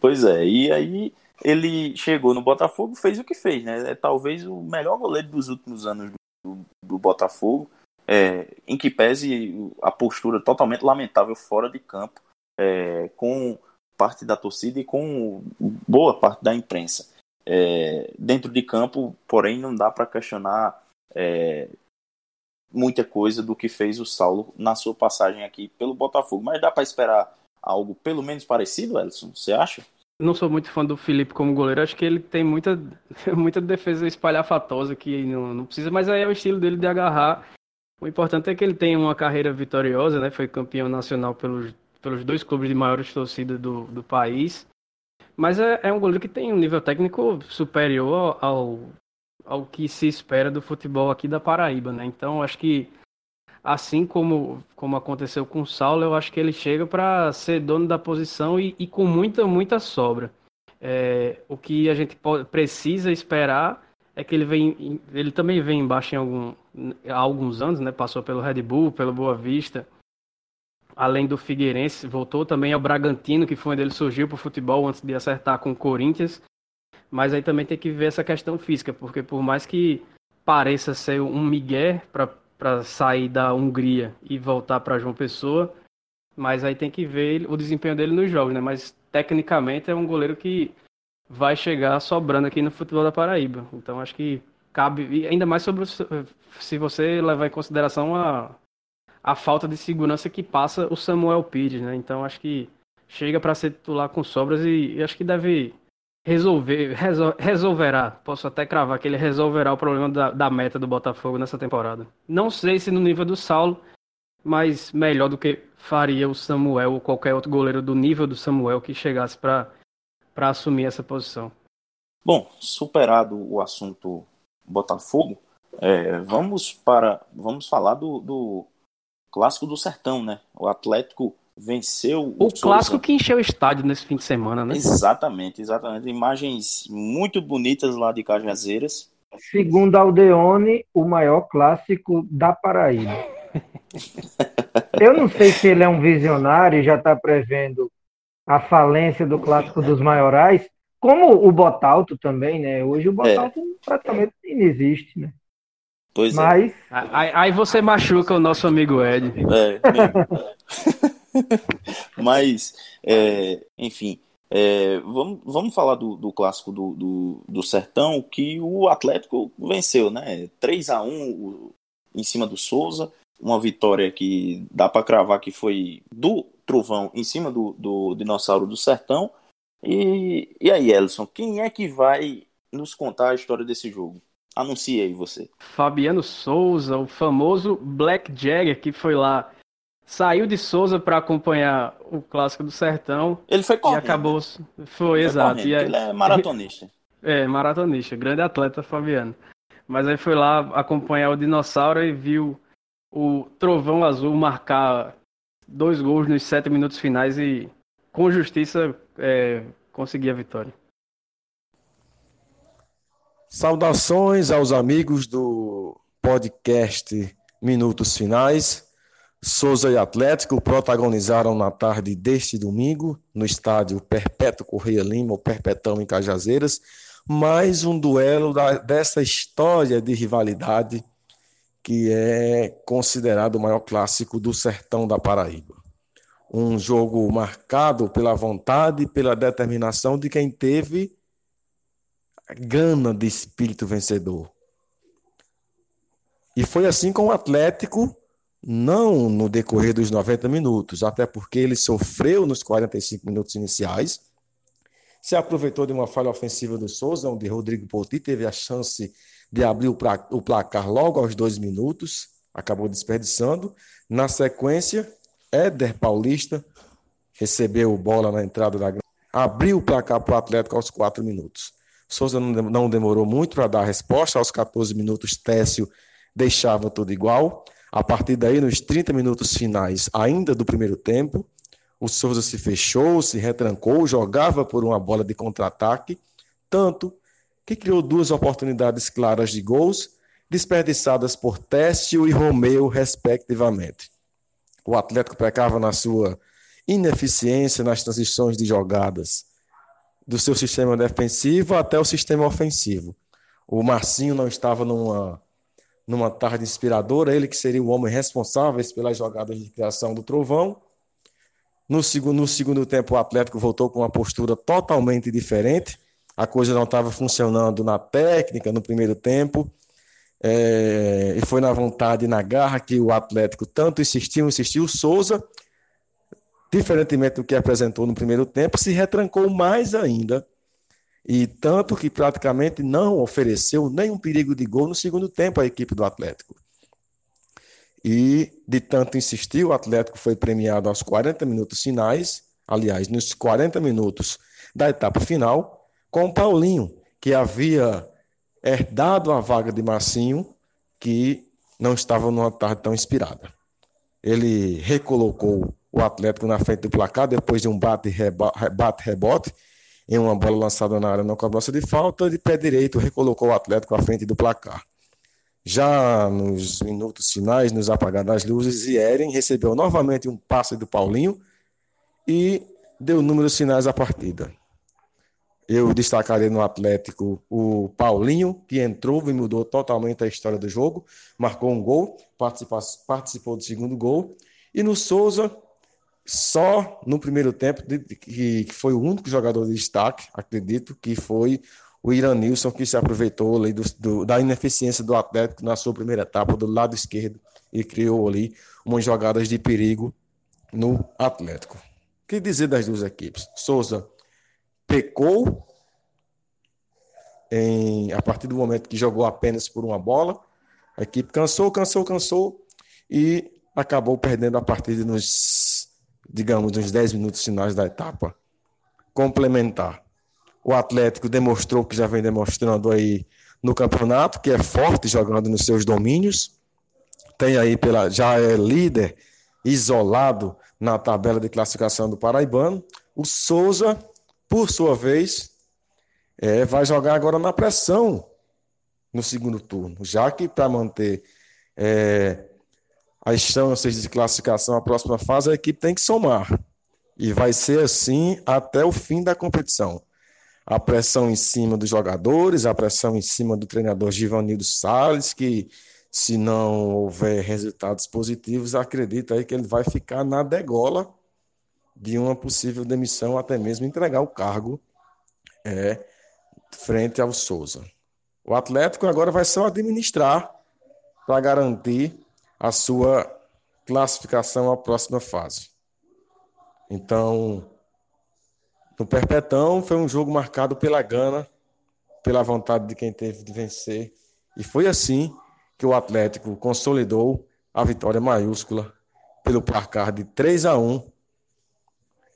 Pois é, e aí ele chegou no Botafogo fez o que fez, né? É talvez o melhor goleiro dos últimos anos do, do Botafogo, é, em que pese a postura totalmente lamentável fora de campo, é, com parte da torcida e com boa parte da imprensa. É, dentro de campo, porém não dá para questionar é, muita coisa do que fez o Saulo na sua passagem aqui pelo Botafogo. Mas dá para esperar algo pelo menos parecido, Elson? Você acha? Não sou muito fã do Felipe como goleiro, acho que ele tem muita, muita defesa espalhafatosa que não, não precisa, mas aí é o estilo dele de agarrar. O importante é que ele tem uma carreira vitoriosa, né? Foi campeão nacional pelos, pelos dois clubes de maiores torcidas do, do país. Mas é, é um goleiro que tem um nível técnico superior ao, ao que se espera do futebol aqui da Paraíba, né? Então acho que assim como, como aconteceu com o Saulo, eu acho que ele chega para ser dono da posição e, e com muita, muita sobra. É, o que a gente precisa esperar é que ele vem, ele também vem embaixo em algum, há alguns anos, né? Passou pelo Red Bull, pelo Boa Vista, além do Figueirense, voltou também ao Bragantino, que foi onde ele surgiu para o futebol antes de acertar com o Corinthians. Mas aí também tem que ver essa questão física, porque por mais que pareça ser um migué para sair da Hungria e voltar para João Pessoa, mas aí tem que ver o desempenho dele nos jogos, né? Mas tecnicamente é um goleiro que vai chegar sobrando aqui no futebol da Paraíba. Então acho que cabe, ainda mais sobre se você levar em consideração a, a falta de segurança que passa o Samuel Pires, né? Então acho que chega para ser titular com sobras e, e acho que deve resolver, resol, resolverá, posso até cravar que ele resolverá o problema da, da, meta do Botafogo nessa temporada. Não sei se no nível do Saulo, mas melhor do que faria o Samuel ou qualquer outro goleiro do nível do Samuel que chegasse para assumir essa posição. Bom, superado o assunto Botafogo, é, vamos para vamos falar do, do clássico do Sertão, né? O Atlético venceu o, o clássico que encheu o estádio nesse fim de semana, né? Exatamente, exatamente. Imagens muito bonitas lá de Cajazeiras. Segundo Aldeone, o maior clássico da Paraíba. Eu não sei se ele é um visionário e já está prevendo a falência do clássico dos maiorais, como o Botalto também, né? Hoje o Botalto é. praticamente não existe, né? Pois é. Mas... é. Aí, aí você machuca o nosso amigo Ed. É, Mas, é, enfim, é, vamos, vamos falar do, do clássico do, do, do, Sertão, que o Atlético venceu, né? 3 a 1 em cima do Souza. Uma vitória que dá para cravar que foi do Trovão em cima do, do Dinossauro do Sertão. E, e aí, Elson, quem é que vai nos contar a história desse jogo? Anuncie aí você. Fabiano Souza, o famoso Black Jagger, que foi lá saiu de Souza para acompanhar o clássico do Sertão. Ele foi correndo. E acabou. Foi, foi exato. Aí... Ele é maratonista. é, maratonista, grande atleta Fabiano. Mas aí foi lá acompanhar o dinossauro e viu o Trovão Azul marcar dois gols nos sete minutos finais e com justiça é, conseguir a vitória. Saudações aos amigos do podcast Minutos Finais. Souza e Atlético protagonizaram na tarde deste domingo, no estádio Perpétuo Correia Lima, ou Perpetão em Cajazeiras, mais um duelo da, dessa história de rivalidade que é considerado o maior clássico do sertão da Paraíba. Um jogo marcado pela vontade e pela determinação de quem teve gana de espírito vencedor. E foi assim com o Atlético não no decorrer dos 90 minutos, até porque ele sofreu nos 45 minutos iniciais. Se aproveitou de uma falha ofensiva do Souza, onde Rodrigo Poti teve a chance de abrir o placar logo aos dois minutos, acabou desperdiçando. Na sequência, Éder Paulista recebeu bola na entrada da abriu o placar para o Atlético aos quatro minutos. Souza não demorou muito para dar a resposta. Aos 14 minutos, Técio deixava tudo igual. A partir daí, nos 30 minutos finais, ainda do primeiro tempo, o Souza se fechou, se retrancou, jogava por uma bola de contra-ataque, tanto que criou duas oportunidades claras de gols, desperdiçadas por Técio e Romeu, respectivamente. O Atlético pecava na sua ineficiência nas transições de jogadas, do seu sistema defensivo até o sistema ofensivo. O Marcinho não estava numa numa tarde inspiradora, ele que seria o homem responsável pelas jogadas de criação do Trovão. No segundo, no segundo tempo, o Atlético voltou com uma postura totalmente diferente, a coisa não estava funcionando na técnica no primeiro tempo. É, e foi na vontade e na garra que o Atlético tanto insistiu, insistiu. Souza, diferentemente do que apresentou no primeiro tempo, se retrancou mais ainda. E tanto que praticamente não ofereceu nenhum perigo de gol no segundo tempo à equipe do Atlético. E de tanto insistir, o Atlético foi premiado aos 40 minutos finais, aliás, nos 40 minutos da etapa final, com o Paulinho, que havia herdado a vaga de Marcinho, que não estava numa tarde tão inspirada. Ele recolocou o Atlético na frente do placar depois de um bate-rebote em uma bola lançada na área na cobrança de falta, de pé direito recolocou o Atlético à frente do placar. Já nos minutos finais, nos apagados das luzes, Zieren recebeu novamente um passe do Paulinho e deu números finais à partida. Eu destacaria no Atlético o Paulinho, que entrou e mudou totalmente a história do jogo, marcou um gol, participou do segundo gol. E no Souza, só no primeiro tempo, que foi o único jogador de destaque, acredito, que foi o Iranilson, que se aproveitou do, do, da ineficiência do Atlético na sua primeira etapa, do lado esquerdo, e criou ali umas jogadas de perigo no Atlético. O que dizer das duas equipes? Souza pecou em, a partir do momento que jogou apenas por uma bola. A equipe cansou, cansou, cansou e acabou perdendo a partida nos, digamos, nos 10 minutos finais da etapa complementar. O Atlético demonstrou que já vem demonstrando aí no campeonato, que é forte jogando nos seus domínios. Tem aí pela já é líder isolado na tabela de classificação do Paraibano. O Souza por sua vez, é, vai jogar agora na pressão no segundo turno, já que para manter é, as chances de classificação à próxima fase, a equipe tem que somar. E vai ser assim até o fim da competição. A pressão em cima dos jogadores, a pressão em cima do treinador Givanildo Salles, que se não houver resultados positivos, acredita aí que ele vai ficar na degola de uma possível demissão, até mesmo entregar o cargo é, frente ao Souza. O Atlético agora vai só administrar para garantir a sua classificação à próxima fase. Então, no Perpetão foi um jogo marcado pela gana, pela vontade de quem teve de vencer. E foi assim que o Atlético consolidou a vitória maiúscula pelo placar de 3 a 1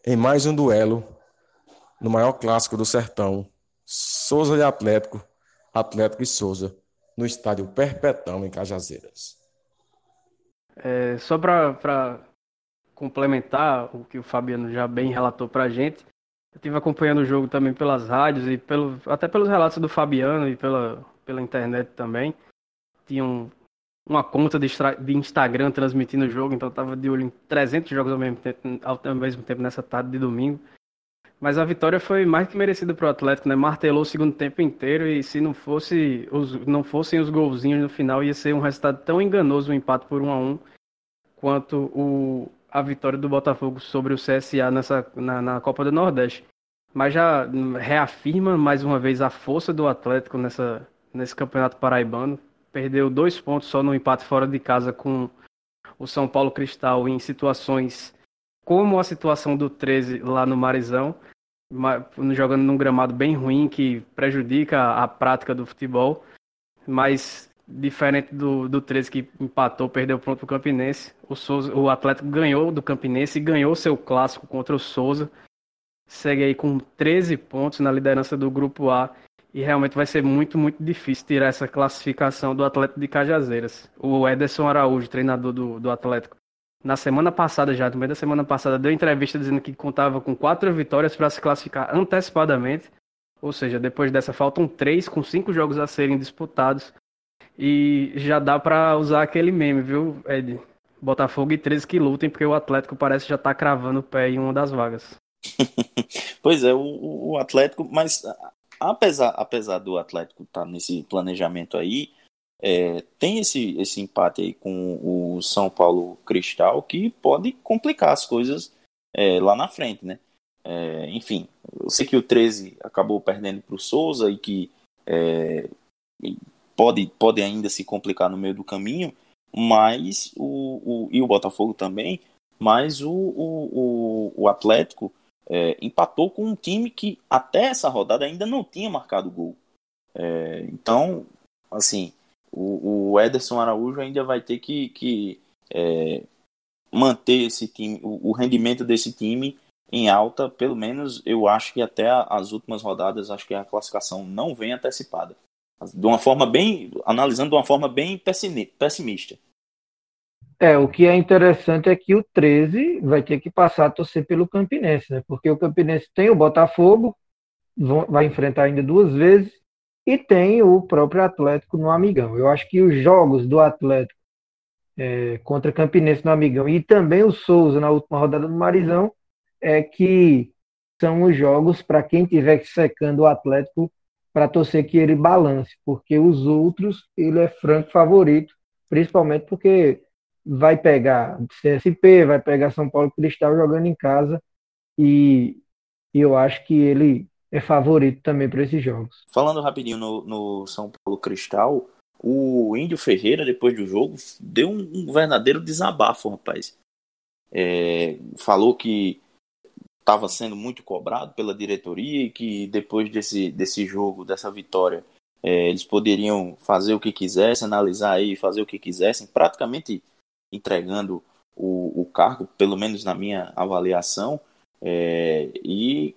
em mais um duelo no maior clássico do sertão, Souza e Atlético, Atlético e Souza, no estádio Perpetão, em Cajazeiras. É, só para complementar o que o Fabiano já bem relatou para a gente, eu estive acompanhando o jogo também pelas rádios e pelo, até pelos relatos do Fabiano e pela, pela internet também. Tinham uma conta de, de Instagram transmitindo o jogo, então eu tava de olho em 300 jogos ao mesmo tempo, ao mesmo tempo nessa tarde de domingo. Mas a vitória foi mais que merecida para o Atlético, né? Martelou o segundo tempo inteiro e se não fosse os, não fossem os golzinhos no final, ia ser um resultado tão enganoso o um empate por 1 a 1 quanto o, a vitória do Botafogo sobre o CSA nessa, na, na Copa do Nordeste. Mas já reafirma mais uma vez a força do Atlético nessa, nesse campeonato paraibano perdeu dois pontos só no empate fora de casa com o São Paulo Cristal em situações como a situação do 13 lá no Marizão, jogando num gramado bem ruim que prejudica a prática do futebol, mas diferente do, do 13 que empatou, perdeu ponto pro Campinense, o, Souza, o Atlético ganhou do Campinense e ganhou seu clássico contra o Souza, segue aí com 13 pontos na liderança do Grupo A e realmente vai ser muito, muito difícil tirar essa classificação do Atlético de Cajazeiras. O Ederson Araújo, treinador do, do Atlético, na semana passada já, no meio da semana passada, deu entrevista dizendo que contava com quatro vitórias para se classificar antecipadamente. Ou seja, depois dessa faltam três, com cinco jogos a serem disputados. E já dá para usar aquele meme, viu, Ed? Botafogo e 13 que lutem, porque o Atlético parece já tá cravando o pé em uma das vagas. pois é, o, o Atlético, mas apesar, apesar do Atlético estar tá nesse planejamento aí, é, tem esse, esse empate aí com o São Paulo Cristal que pode complicar as coisas é, lá na frente, né? É, enfim, eu sei que o 13 acabou perdendo para o Souza e que é, pode, pode ainda se complicar no meio do caminho, mas o, o e o Botafogo também, mas o, o, o, Atlético é, empatou com um time que até essa rodada ainda não tinha marcado gol. É, então, assim, o, o Ederson Araújo ainda vai ter que, que é, manter esse time, o, o, rendimento desse time em alta, pelo menos eu acho que até as últimas rodadas, acho que a classificação não vem antecipada. De uma forma bem, analisando de uma forma bem pessimista. É, o que é interessante é que o 13 vai ter que passar a torcer pelo Campinense, né? Porque o Campinense tem o Botafogo, vai enfrentar ainda duas vezes, e tem o próprio Atlético no Amigão. Eu acho que os jogos do Atlético é, contra Campinense no Amigão e também o Souza na última rodada do Marizão é que são os jogos para quem tiver secando o Atlético para torcer que ele balance, porque os outros ele é franco favorito, principalmente porque vai pegar CSP, vai pegar São Paulo Cristal jogando em casa e, e eu acho que ele é favorito também para esses jogos. Falando rapidinho no, no, São Paulo Cristal, o Índio Ferreira, depois do jogo, deu um, um verdadeiro desabafo, rapaz. É, falou que estava sendo muito cobrado pela diretoria e que depois desse, desse jogo, dessa vitória, é, eles poderiam fazer o que quisessem, analisar aí, fazer o que quisessem, praticamente entregando o, o cargo, pelo menos na minha avaliação. É, e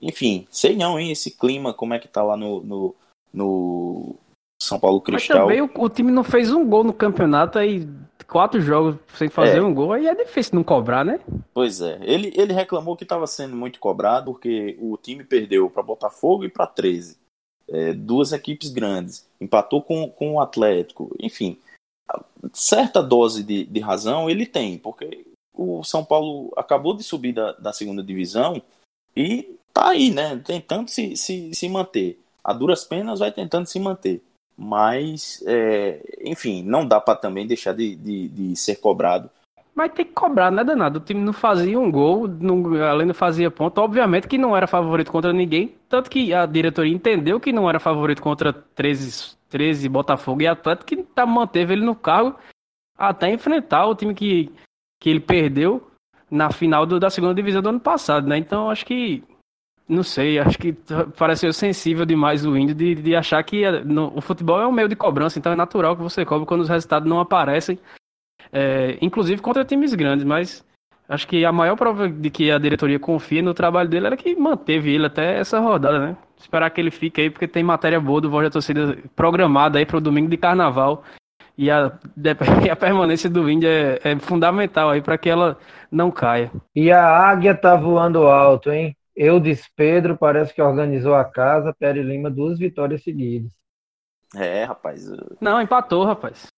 enfim, sei não, hein? Esse clima, como é que tá lá no, no, no São Paulo Cristal. Mas também o, o, time não fez um gol no campeonato aí, quatro jogos sem fazer é. um gol, aí é difícil não cobrar, né? Pois é. Ele, ele reclamou que estava sendo muito cobrado porque o time perdeu para Botafogo e para 13. É, duas equipes grandes. Empatou com, com o Atlético. Enfim, certa dose de, de razão ele tem, porque o São Paulo acabou de subir da, da segunda divisão e tá aí, né? Tentando se, se, se manter. A duras penas vai tentando se manter. Mas, é, enfim, não dá para também deixar de, de, de, ser cobrado. Mas tem que cobrar, não é danado. O time não fazia um gol, não, além não fazia ponto. Obviamente que não era favorito contra ninguém. Tanto que a diretoria entendeu que não era favorito contra 13, 13 Botafogo e Atlético, que tá, manteve ele no cargo até enfrentar o time que, que ele perdeu na final do, da segunda divisão do ano passado, né? Então acho que não sei, acho que pareceu sensível demais o índio de, de achar que eh, no, o futebol é um meio de cobrança, então é natural que você cobre quando os resultados não aparecem, é, inclusive contra times grandes, mas acho que a maior prova de que a diretoria confia no trabalho dele era que manteve ele até essa rodada, né? Esperar que ele fique aí, porque tem matéria boa do Voz da Torcida programada aí para o domingo de carnaval. E a, a permanência do índio é, é fundamental aí para que ela não caia. E a águia tá voando alto, hein? Eudes Pedro parece que organizou a casa, Pere Lima duas vitórias seguidas. É, rapaz. Não, empatou, rapaz.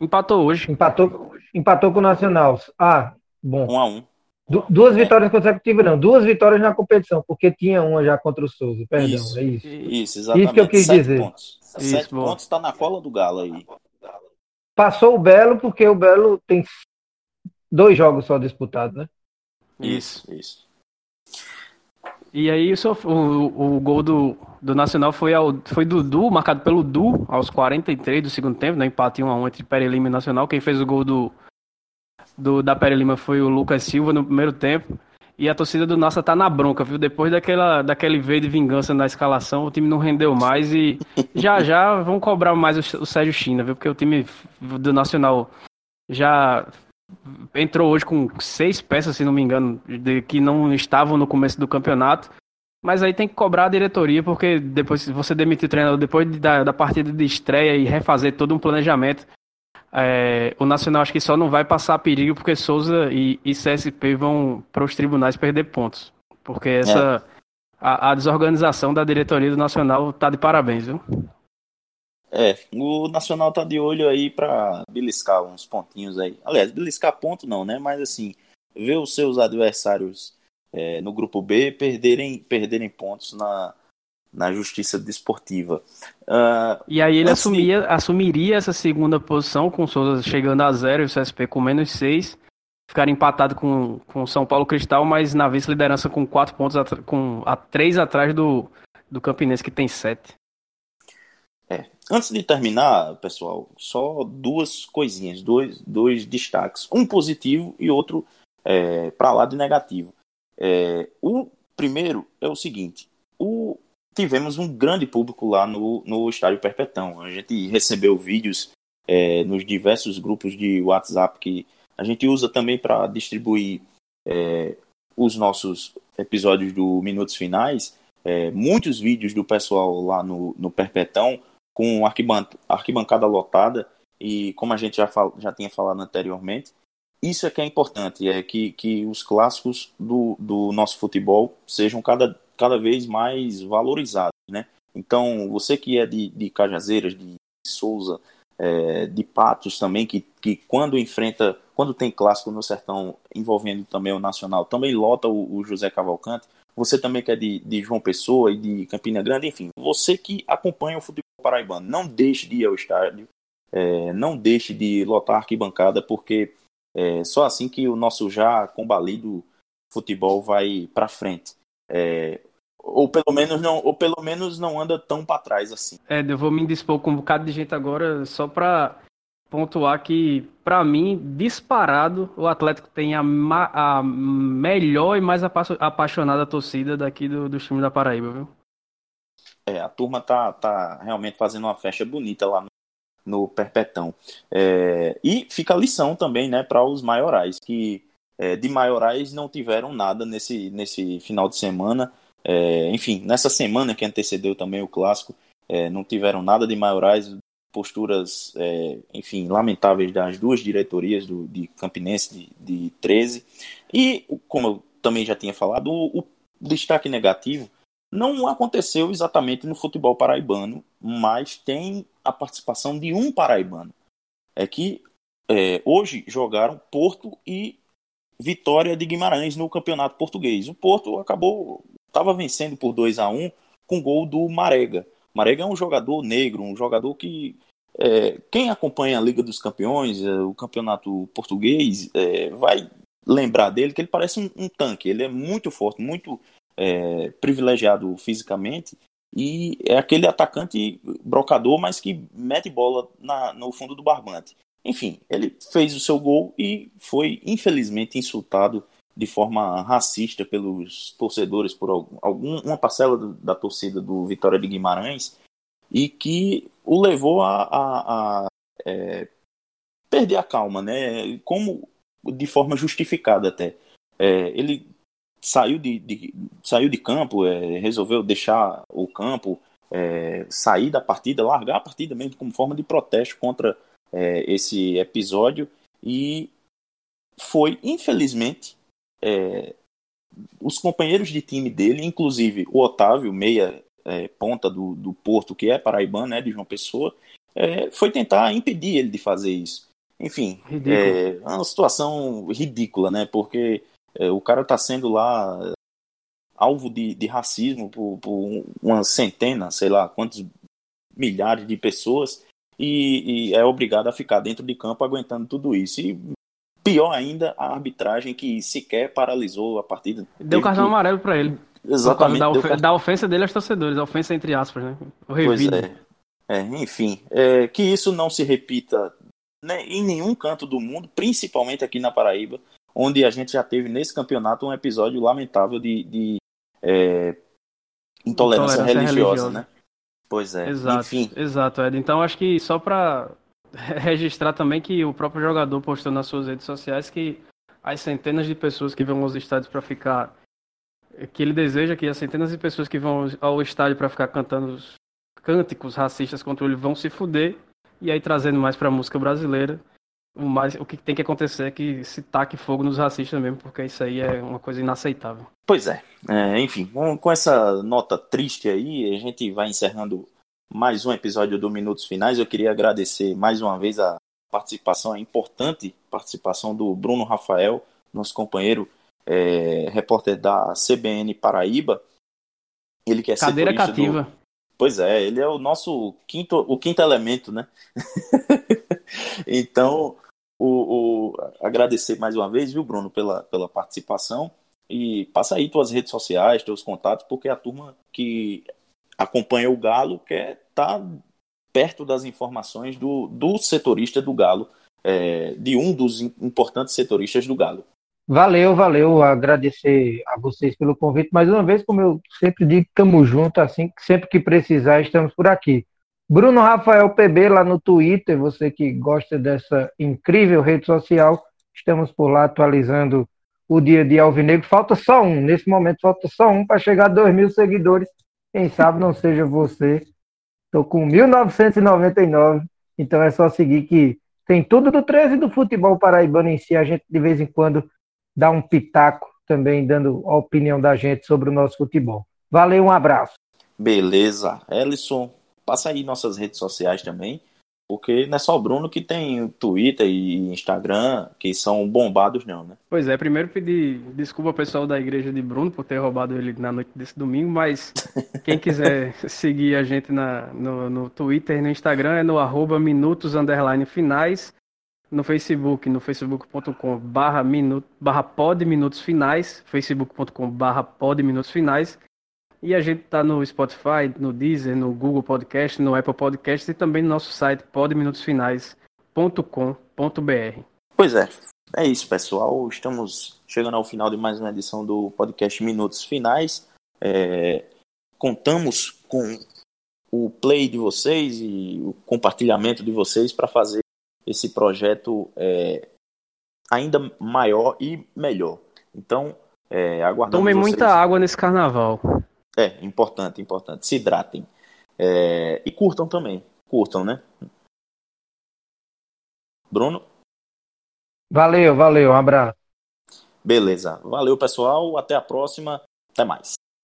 Empatou hoje. Empatou, empatou com o Nacional. Ah, bom. Um a um. Du duas é. vitórias consecutivas, não. Duas vitórias na competição, porque tinha uma já contra o Souza. Perdão, isso, é isso. Isso, exatamente. Isso que eu quis Sete dizer. Pontos. Isso, Sete bom. pontos está na cola do Galo aí. Passou o Belo, porque o Belo tem dois jogos só disputados, né? Isso, isso. E aí o, o, gol do, do Nacional foi, ao, foi do Du, marcado pelo Du, aos 43 do segundo tempo, né? empate 1 a 1 entre Pere Lima e Nacional. Quem fez o gol do, do da Pere Lima foi o Lucas Silva no primeiro tempo. E a torcida do Nossa tá na bronca, viu? Depois daquela, daquele veio de vingança na escalação, o time não rendeu mais e já já vão cobrar mais o, o Sérgio China, viu? Porque o time do Nacional já entrou hoje com seis peças, se não me engano, de, que não estavam no começo do campeonato. Mas aí tem que cobrar a diretoria, porque depois, se você demitir o treinador depois de, da, da partida de estreia e refazer todo um planejamento, é, o Nacional acho que só não vai passar perigo porque Souza e, e CSP vão para os tribunais perder pontos. Porque essa. É. A, a, desorganização da diretoria do Nacional tá de parabéns, viu? É, o Nacional tá de olho aí para beliscar uns pontinhos aí. Aliás, beliscar ponto não, né? Mas assim, ver os seus adversários é, no grupo B perderem, perderem pontos na, na justiça desportiva. Uh, e aí ele assumia, assumiria essa segunda posição com o Souza chegando a zero e o CSP com menos seis, ficaram empatados com o São Paulo Cristal, mas na vice-liderança com quatro pontos, com a três atrás do, do Campinense, que tem sete. É. Antes de terminar, pessoal, só duas coisinhas, dois, dois destaques. Um positivo e outro é, para lá de negativo. É, o primeiro é o seguinte: o, tivemos um grande público lá no, no Estádio Perpetão. A gente recebeu vídeos é, nos diversos grupos de WhatsApp que a gente usa também para distribuir é, os nossos episódios do Minutos Finais. É, muitos vídeos do pessoal lá no, no Perpetão com arquiban arquibancada lotada e como a gente já, já tinha falado anteriormente, isso é que é importante, é que, que os clássicos do, do nosso futebol sejam cada, cada vez mais valorizados, né? Então, você que é de, de Cajazeiras, de Souza, é, de Patos também, que, que quando enfrenta, quando tem clássico no sertão envolvendo também o Nacional, também lota o, o José Cavalcante. Você também que é de, de João Pessoa e de Campina Grande, enfim, você que acompanha o futebol paraibano, não deixe de ir ao estádio, é, não deixe de lotar a arquibancada, porque é só assim que o nosso já combalido futebol vai para frente. É, ou pelo menos não, ou pelo menos não anda tão para trás assim. É, eu vou me dispor com um bocado de gente agora só para pontuar que para mim disparado o Atlético tem a, a melhor e mais apaixonada torcida daqui do, do time da Paraíba, viu? É, a turma tá, tá realmente fazendo uma festa bonita lá no, no Perpetão. É, e fica a lição também, né, para os maiorais que é, de maiorais não tiveram nada nesse, nesse final de semana é, enfim, nessa semana que antecedeu também o clássico, é, não tiveram nada de maiorais, posturas, é, enfim, lamentáveis das duas diretorias do, de Campinense de, de 13. E, como eu também já tinha falado, o, o destaque negativo não aconteceu exatamente no futebol paraibano, mas tem a participação de um paraibano. É que é, hoje jogaram Porto e Vitória de Guimarães no Campeonato Português. O Porto acabou estava vencendo por 2 a 1 com gol do Marega. Marega é um jogador negro, um jogador que é, quem acompanha a Liga dos Campeões, é, o campeonato português, é, vai lembrar dele que ele parece um, um tanque. Ele é muito forte, muito é, privilegiado fisicamente e é aquele atacante brocador, mas que mete bola na, no fundo do barbante. Enfim, ele fez o seu gol e foi infelizmente insultado de forma racista pelos torcedores, por algum, uma parcela do, da torcida do Vitória de Guimarães, e que o levou a, a, a é, perder a calma, né? Como de forma justificada até. É, ele saiu de, de, saiu de campo, é, resolveu deixar o campo, é, sair da partida, largar a partida mesmo como forma de protesto contra é, esse episódio e foi, infelizmente, é, os companheiros de time dele, inclusive o Otávio, meia é, ponta do, do Porto, que é paraibano, né, de João Pessoa, é, foi tentar impedir ele de fazer isso. Enfim, é uma situação ridícula, né? Porque é, o cara está sendo lá alvo de, de racismo por, por, uma centena, sei lá, quantos milhares de pessoas e, e, é obrigado a ficar dentro de campo aguentando tudo isso. E Pior ainda, a arbitragem que sequer paralisou a partida. Deu cartão que... amarelo para ele. Exatamente. Da, of... da, ofensa dele aos torcedores, a ofensa entre aspas, né? O pois é. é. Enfim, é, que isso não se repita né, em nenhum canto do mundo, principalmente aqui na Paraíba, onde a gente já teve nesse campeonato um episódio lamentável de, de é, intolerância, intolerância religiosa, religiosa, né? Pois é. Exato, Enfim. exato, Ed. Então acho que só para registrar também que o próprio jogador postou nas suas redes sociais que as centenas de pessoas que vão aos estádios para ficar que ele deseja que as centenas de pessoas que vão ao estádio para ficar cantando cânticos racistas contra ele vão se fuder e aí trazendo mais para a música brasileira o mais o que tem que acontecer é que se taque fogo nos racistas mesmo porque isso aí é uma coisa inaceitável pois é, é enfim com essa nota triste aí a gente vai encerrando mais um episódio do Minutos Finais. Eu queria agradecer mais uma vez a participação, a importante participação do Bruno Rafael, nosso companheiro é, repórter da CBN Paraíba. Ele que é Cadeira cativa. Do... Pois é, ele é o nosso quinto, o quinto elemento, né? então, o, o, agradecer mais uma vez, viu, Bruno, pela, pela participação. E passa aí tuas redes sociais, teus contatos, porque a turma que acompanha o Galo quer estar tá perto das informações do, do setorista do Galo, é, de um dos importantes setoristas do Galo. Valeu, valeu. Agradecer a vocês pelo convite. Mais uma vez, como eu sempre digo, estamos juntos, assim, sempre que precisar, estamos por aqui. Bruno Rafael PB lá no Twitter, você que gosta dessa incrível rede social, estamos por lá atualizando o dia de Alvinegro. Falta só um, nesse momento falta só um para chegar a 2 mil seguidores. Quem sabe não seja você. Estou com 1999, então é só seguir que tem tudo do 13 do futebol paraibano em si. A gente de vez em quando dá um pitaco também, dando a opinião da gente sobre o nosso futebol. Valeu, um abraço. Beleza. Ellison, passa aí nossas redes sociais também, porque não é só o Bruno que tem Twitter e Instagram que são bombados, não, né? Pois é, primeiro pedir desculpa ao pessoal da igreja de Bruno por ter roubado ele na noite desse domingo, mas quem quiser seguir a gente na, no, no Twitter e no Instagram é no arroba minutos finais no Facebook, no facebook.com barra, minuto, barra pod minutos finais, facebook.com barra pod minutos finais. E a gente tá no Spotify, no Deezer, no Google Podcast, no Apple Podcast e também no nosso site podminutosfinais.com.br. Pois é, é isso, pessoal. Estamos chegando ao final de mais uma edição do podcast Minutos Finais. É, contamos com o play de vocês e o compartilhamento de vocês para fazer esse projeto é, ainda maior e melhor. Então, é, aguardamos Tomem vocês. muita água nesse carnaval. É, importante, importante. Se hidratem. É, e curtam também. Curtam, né? Bruno? Valeu, valeu. Um abraço. Beleza. Valeu, pessoal. Até a próxima. Até mais.